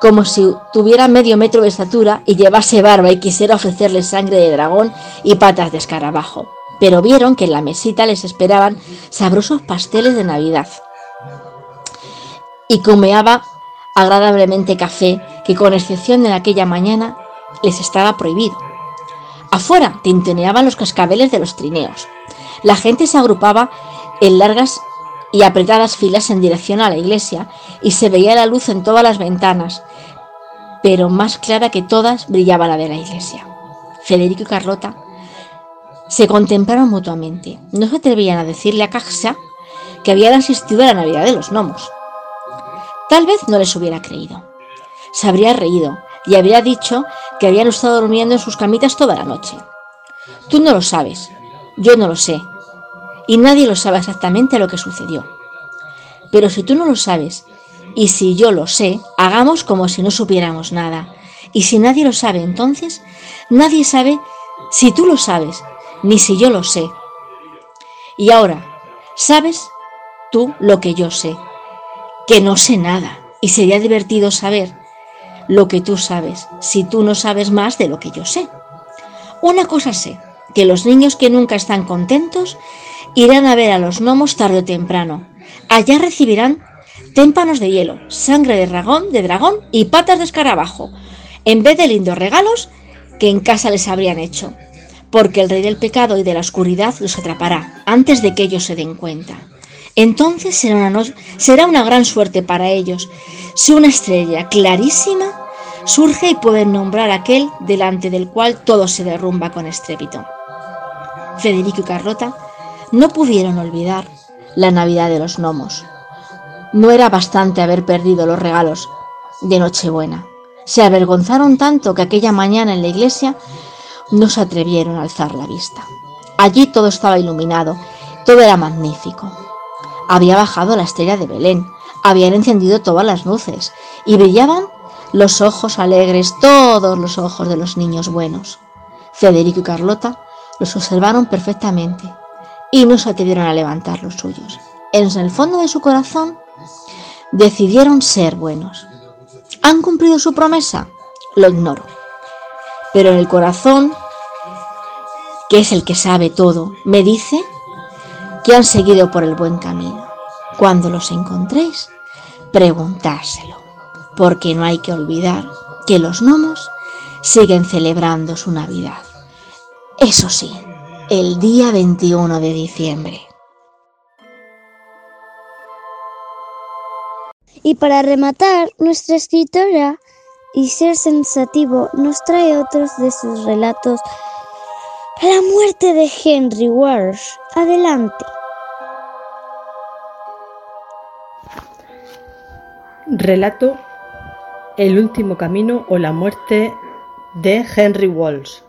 como si tuviera medio metro de estatura y llevase barba y quisiera ofrecerle sangre de dragón y patas de escarabajo. Pero vieron que en la mesita les esperaban sabrosos pasteles de Navidad. Y comeaba agradablemente café que con excepción de aquella mañana les estaba prohibido. Afuera tintineaban los cascabeles de los trineos. La gente se agrupaba en largas y apretadas filas en dirección a la iglesia y se veía la luz en todas las ventanas, pero más clara que todas brillaba la de la iglesia. Federico y Carlota se contemplaron mutuamente. No se atrevían a decirle a Caxa que habían asistido a la Navidad de los gnomos. Tal vez no les hubiera creído. Se habría reído y habría dicho que habían estado durmiendo en sus camitas toda la noche. Tú no lo sabes, yo no lo sé, y nadie lo sabe exactamente lo que sucedió. Pero si tú no lo sabes, y si yo lo sé, hagamos como si no supiéramos nada. Y si nadie lo sabe, entonces, nadie sabe si tú lo sabes, ni si yo lo sé. Y ahora, ¿sabes tú lo que yo sé? Que no sé nada, y sería divertido saber lo que tú sabes, si tú no sabes más de lo que yo sé. Una cosa sé, que los niños que nunca están contentos irán a ver a los gnomos tarde o temprano. Allá recibirán témpanos de hielo, sangre de dragón, de dragón y patas de escarabajo, en vez de lindos regalos que en casa les habrían hecho, porque el rey del pecado y de la oscuridad los atrapará antes de que ellos se den cuenta. Entonces será una, gran suerte para ellos si una estrella clarísima surge y pueden nombrar aquel delante del cual todo se derrumba con estrépito. Federico y Carlota no pudieron olvidar la Navidad de los gnomos. No era bastante haber perdido los regalos de Nochebuena. Se avergonzaron tanto que aquella mañana en la iglesia no se atrevieron a alzar la vista. Allí todo estaba iluminado, todo era magnífico. Había bajado la estrella de Belén, habían encendido todas las luces y brillaban los ojos alegres, todos los ojos de los niños buenos. Federico y Carlota los observaron perfectamente y no se atrevieron a levantar los suyos. En el fondo de su corazón decidieron ser buenos. ¿Han cumplido su promesa? Lo ignoro. Pero en el corazón, que es el que sabe todo, me dice que han seguido por el buen camino. Cuando los encontréis, preguntárselo porque no hay que olvidar que los gnomos siguen celebrando su Navidad. Eso sí, el día 21 de diciembre. Y para rematar, nuestra escritora y ser sensativo nos trae otros de sus relatos. La muerte de Henry Walsh. Adelante. Relato el último camino o la muerte de Henry Walsh.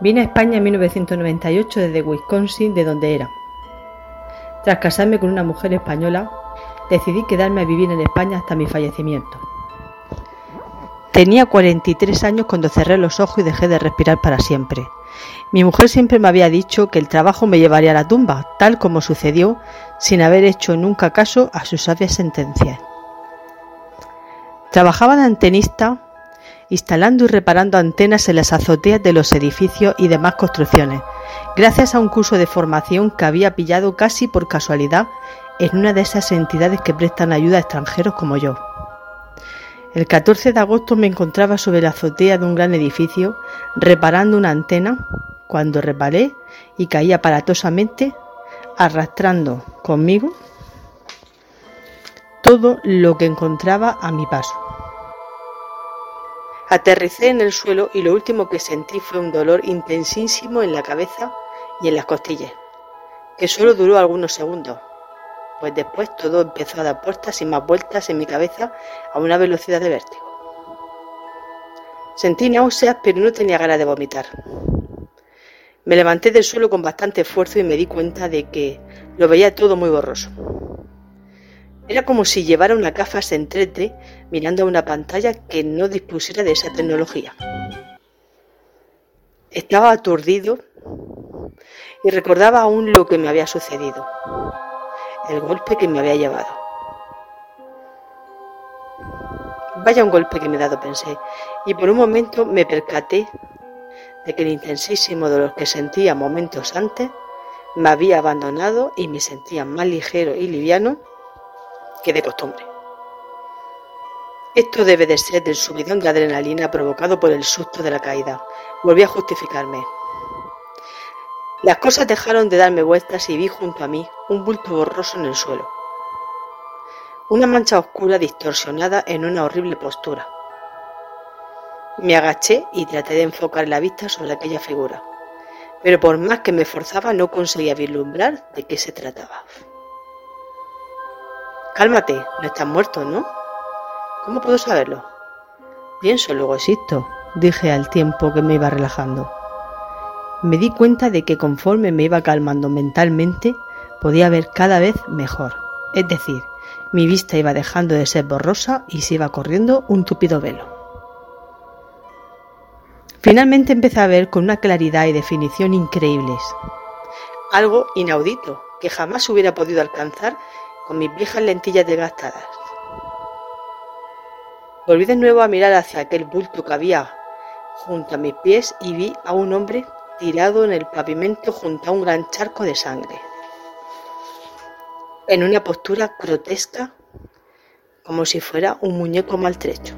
Vine a España en 1998 desde Wisconsin, de donde era. Tras casarme con una mujer española, decidí quedarme a vivir en España hasta mi fallecimiento. Tenía 43 años cuando cerré los ojos y dejé de respirar para siempre. Mi mujer siempre me había dicho que el trabajo me llevaría a la tumba, tal como sucedió, sin haber hecho nunca caso a sus sabias sentencias. Trabajaba de antenista, instalando y reparando antenas en las azoteas de los edificios y demás construcciones, gracias a un curso de formación que había pillado casi por casualidad en una de esas entidades que prestan ayuda a extranjeros como yo. El 14 de agosto me encontraba sobre la azotea de un gran edificio reparando una antena cuando reparé y caí aparatosamente arrastrando conmigo todo lo que encontraba a mi paso. Aterricé en el suelo y lo último que sentí fue un dolor intensísimo en la cabeza y en las costillas, que solo duró algunos segundos, pues después todo empezó a dar puertas y más vueltas en mi cabeza a una velocidad de vértigo. Sentí náuseas, pero no tenía ganas de vomitar. Me levanté del suelo con bastante esfuerzo y me di cuenta de que lo veía todo muy borroso. Era como si llevara una gafas en 3 mirando a una pantalla que no dispusiera de esa tecnología. Estaba aturdido y recordaba aún lo que me había sucedido, el golpe que me había llevado. Vaya un golpe que me he dado, pensé, y por un momento me percaté de que el intensísimo dolor que sentía momentos antes me había abandonado y me sentía más ligero y liviano que de costumbre. Esto debe de ser del subidón de adrenalina provocado por el susto de la caída. Volví a justificarme. Las cosas dejaron de darme vueltas y vi junto a mí un bulto borroso en el suelo. Una mancha oscura distorsionada en una horrible postura. Me agaché y traté de enfocar la vista sobre aquella figura, pero por más que me esforzaba no conseguía vislumbrar de qué se trataba. Cálmate, no estás muerto, ¿no? ¿Cómo puedo saberlo? Pienso, luego existo, dije al tiempo que me iba relajando. Me di cuenta de que conforme me iba calmando mentalmente, podía ver cada vez mejor. Es decir, mi vista iba dejando de ser borrosa y se iba corriendo un tupido velo. Finalmente empecé a ver con una claridad y definición increíbles. Algo inaudito que jamás hubiera podido alcanzar con mis viejas lentillas desgastadas. Volví de nuevo a mirar hacia aquel bulto que había junto a mis pies y vi a un hombre tirado en el pavimento junto a un gran charco de sangre. En una postura grotesca, como si fuera un muñeco maltrecho.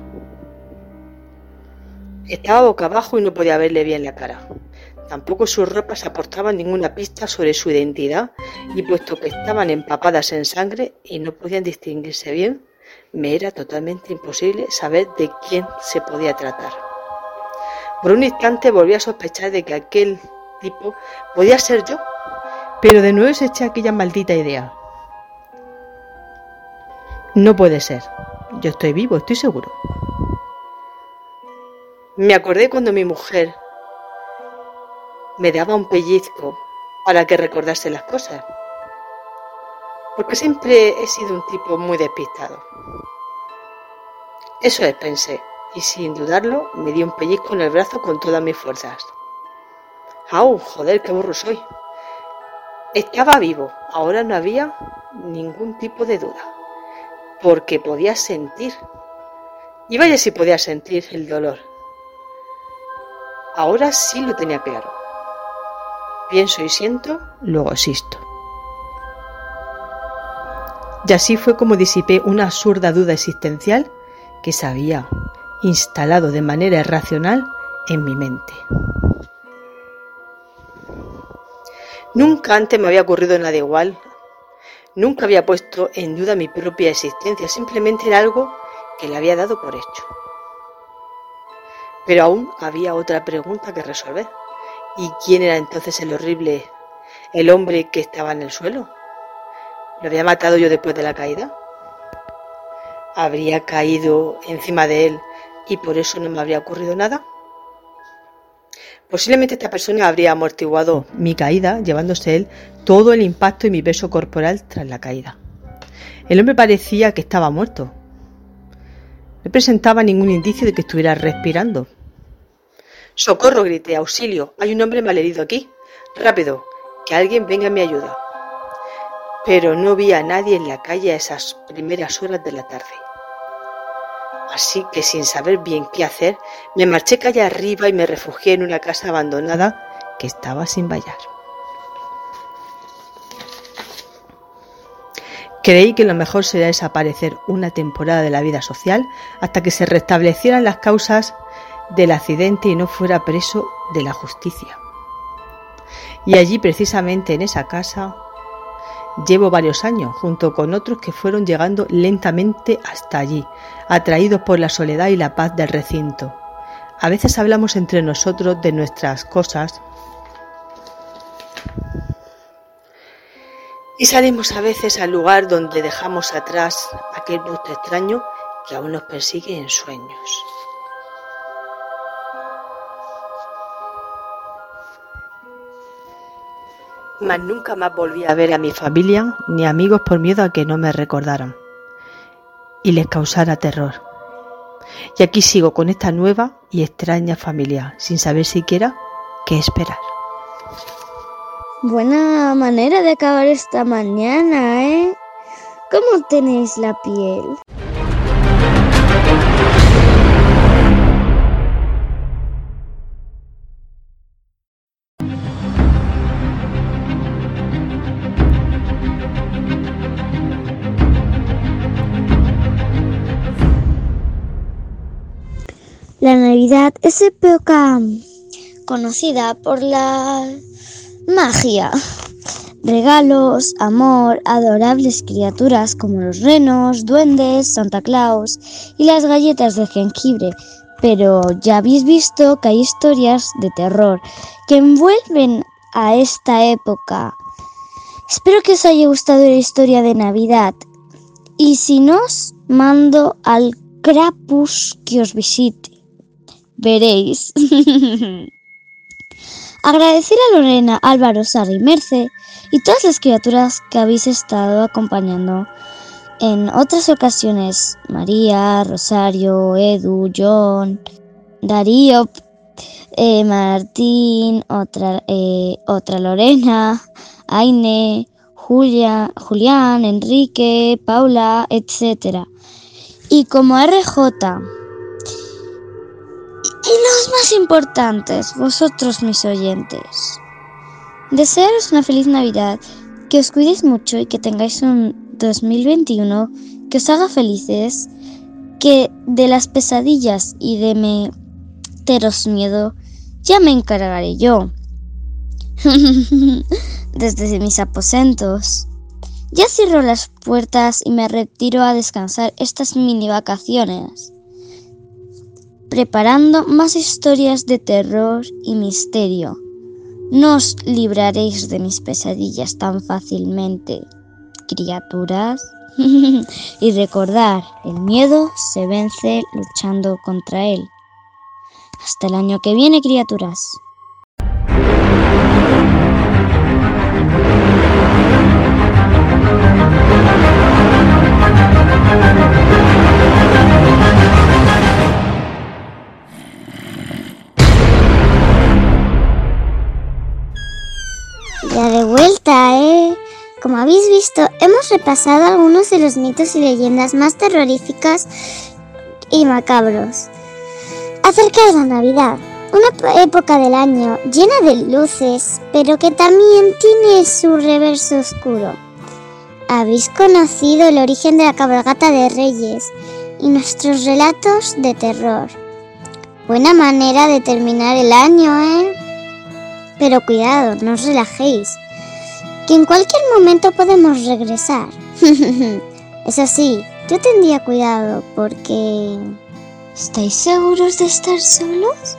Estaba boca abajo y no podía verle bien la cara. Tampoco sus ropas aportaban ninguna pista sobre su identidad y puesto que estaban empapadas en sangre y no podían distinguirse bien, me era totalmente imposible saber de quién se podía tratar. Por un instante volví a sospechar de que aquel tipo podía ser yo, pero de nuevo se eché aquella maldita idea. No puede ser. Yo estoy vivo, estoy seguro. Me acordé cuando mi mujer me daba un pellizco para que recordase las cosas. Porque siempre he sido un tipo muy despistado. Eso es, pensé, y sin dudarlo me di un pellizco en el brazo con todas mis fuerzas. ¡Au! Joder, qué burro soy. Estaba vivo, ahora no había ningún tipo de duda, porque podía sentir. Y vaya si podía sentir el dolor Ahora sí lo tenía claro. Pienso y siento, luego existo. Y así fue como disipé una absurda duda existencial que se había instalado de manera irracional en mi mente. Nunca antes me había ocurrido nada igual. Nunca había puesto en duda mi propia existencia, simplemente era algo que le había dado por hecho. Pero aún había otra pregunta que resolver. ¿Y quién era entonces el horrible, el hombre que estaba en el suelo? ¿Lo había matado yo después de la caída? ¿Habría caído encima de él y por eso no me habría ocurrido nada? Posiblemente esta persona habría amortiguado mi caída, llevándose él todo el impacto y mi peso corporal tras la caída. El hombre parecía que estaba muerto. No presentaba ningún indicio de que estuviera respirando, ¡Socorro! grité. ¡Auxilio! Hay un hombre malherido aquí. Rápido, que alguien venga a mi ayuda. Pero no vi a nadie en la calle a esas primeras horas de la tarde. Así que sin saber bien qué hacer, me marché calle arriba y me refugié en una casa abandonada que estaba sin vallar. Creí que lo mejor sería desaparecer una temporada de la vida social hasta que se restablecieran las causas del accidente y no fuera preso de la justicia. Y allí, precisamente en esa casa, llevo varios años, junto con otros que fueron llegando lentamente hasta allí, atraídos por la soledad y la paz del recinto. A veces hablamos entre nosotros de nuestras cosas y salimos a veces al lugar donde dejamos atrás aquel monstruo extraño que aún nos persigue en sueños. Mas nunca más volví a ver a mi familia ni amigos por miedo a que no me recordaran y les causara terror. Y aquí sigo con esta nueva y extraña familia, sin saber siquiera qué esperar. Buena manera de acabar esta mañana, ¿eh? ¿Cómo tenéis la piel? Es época conocida por la magia, regalos, amor, adorables criaturas como los renos, duendes, Santa Claus y las galletas de jengibre. Pero ya habéis visto que hay historias de terror que envuelven a esta época. Espero que os haya gustado la historia de Navidad. Y si no, os mando al Crapus que os visite. Veréis. Agradecer a Lorena, Álvaro, Sara y Merce y todas las criaturas que habéis estado acompañando en otras ocasiones. María, Rosario, Edu, John, Darío, eh, Martín, otra, eh, otra Lorena, Aine, Julia, Julián, Enrique, Paula, etc. Y como RJ, y los más importantes, vosotros mis oyentes. Desearos una feliz Navidad, que os cuidéis mucho y que tengáis un 2021 que os haga felices, que de las pesadillas y de meteros miedo ya me encargaré yo. Desde mis aposentos. Ya cierro las puertas y me retiro a descansar estas mini vacaciones preparando más historias de terror y misterio. No os libraréis de mis pesadillas tan fácilmente, criaturas. y recordar, el miedo se vence luchando contra él. Hasta el año que viene, criaturas. Como habéis visto, hemos repasado algunos de los mitos y leyendas más terroríficas y macabros acerca de la Navidad, una época del año llena de luces, pero que también tiene su reverso oscuro. Habéis conocido el origen de la cabalgata de Reyes y nuestros relatos de terror. Buena manera de terminar el año, ¿eh? Pero cuidado, no os relajéis, que en cualquier momento podemos regresar. Eso sí, yo tendría cuidado porque... ¿Estáis seguros de estar solos?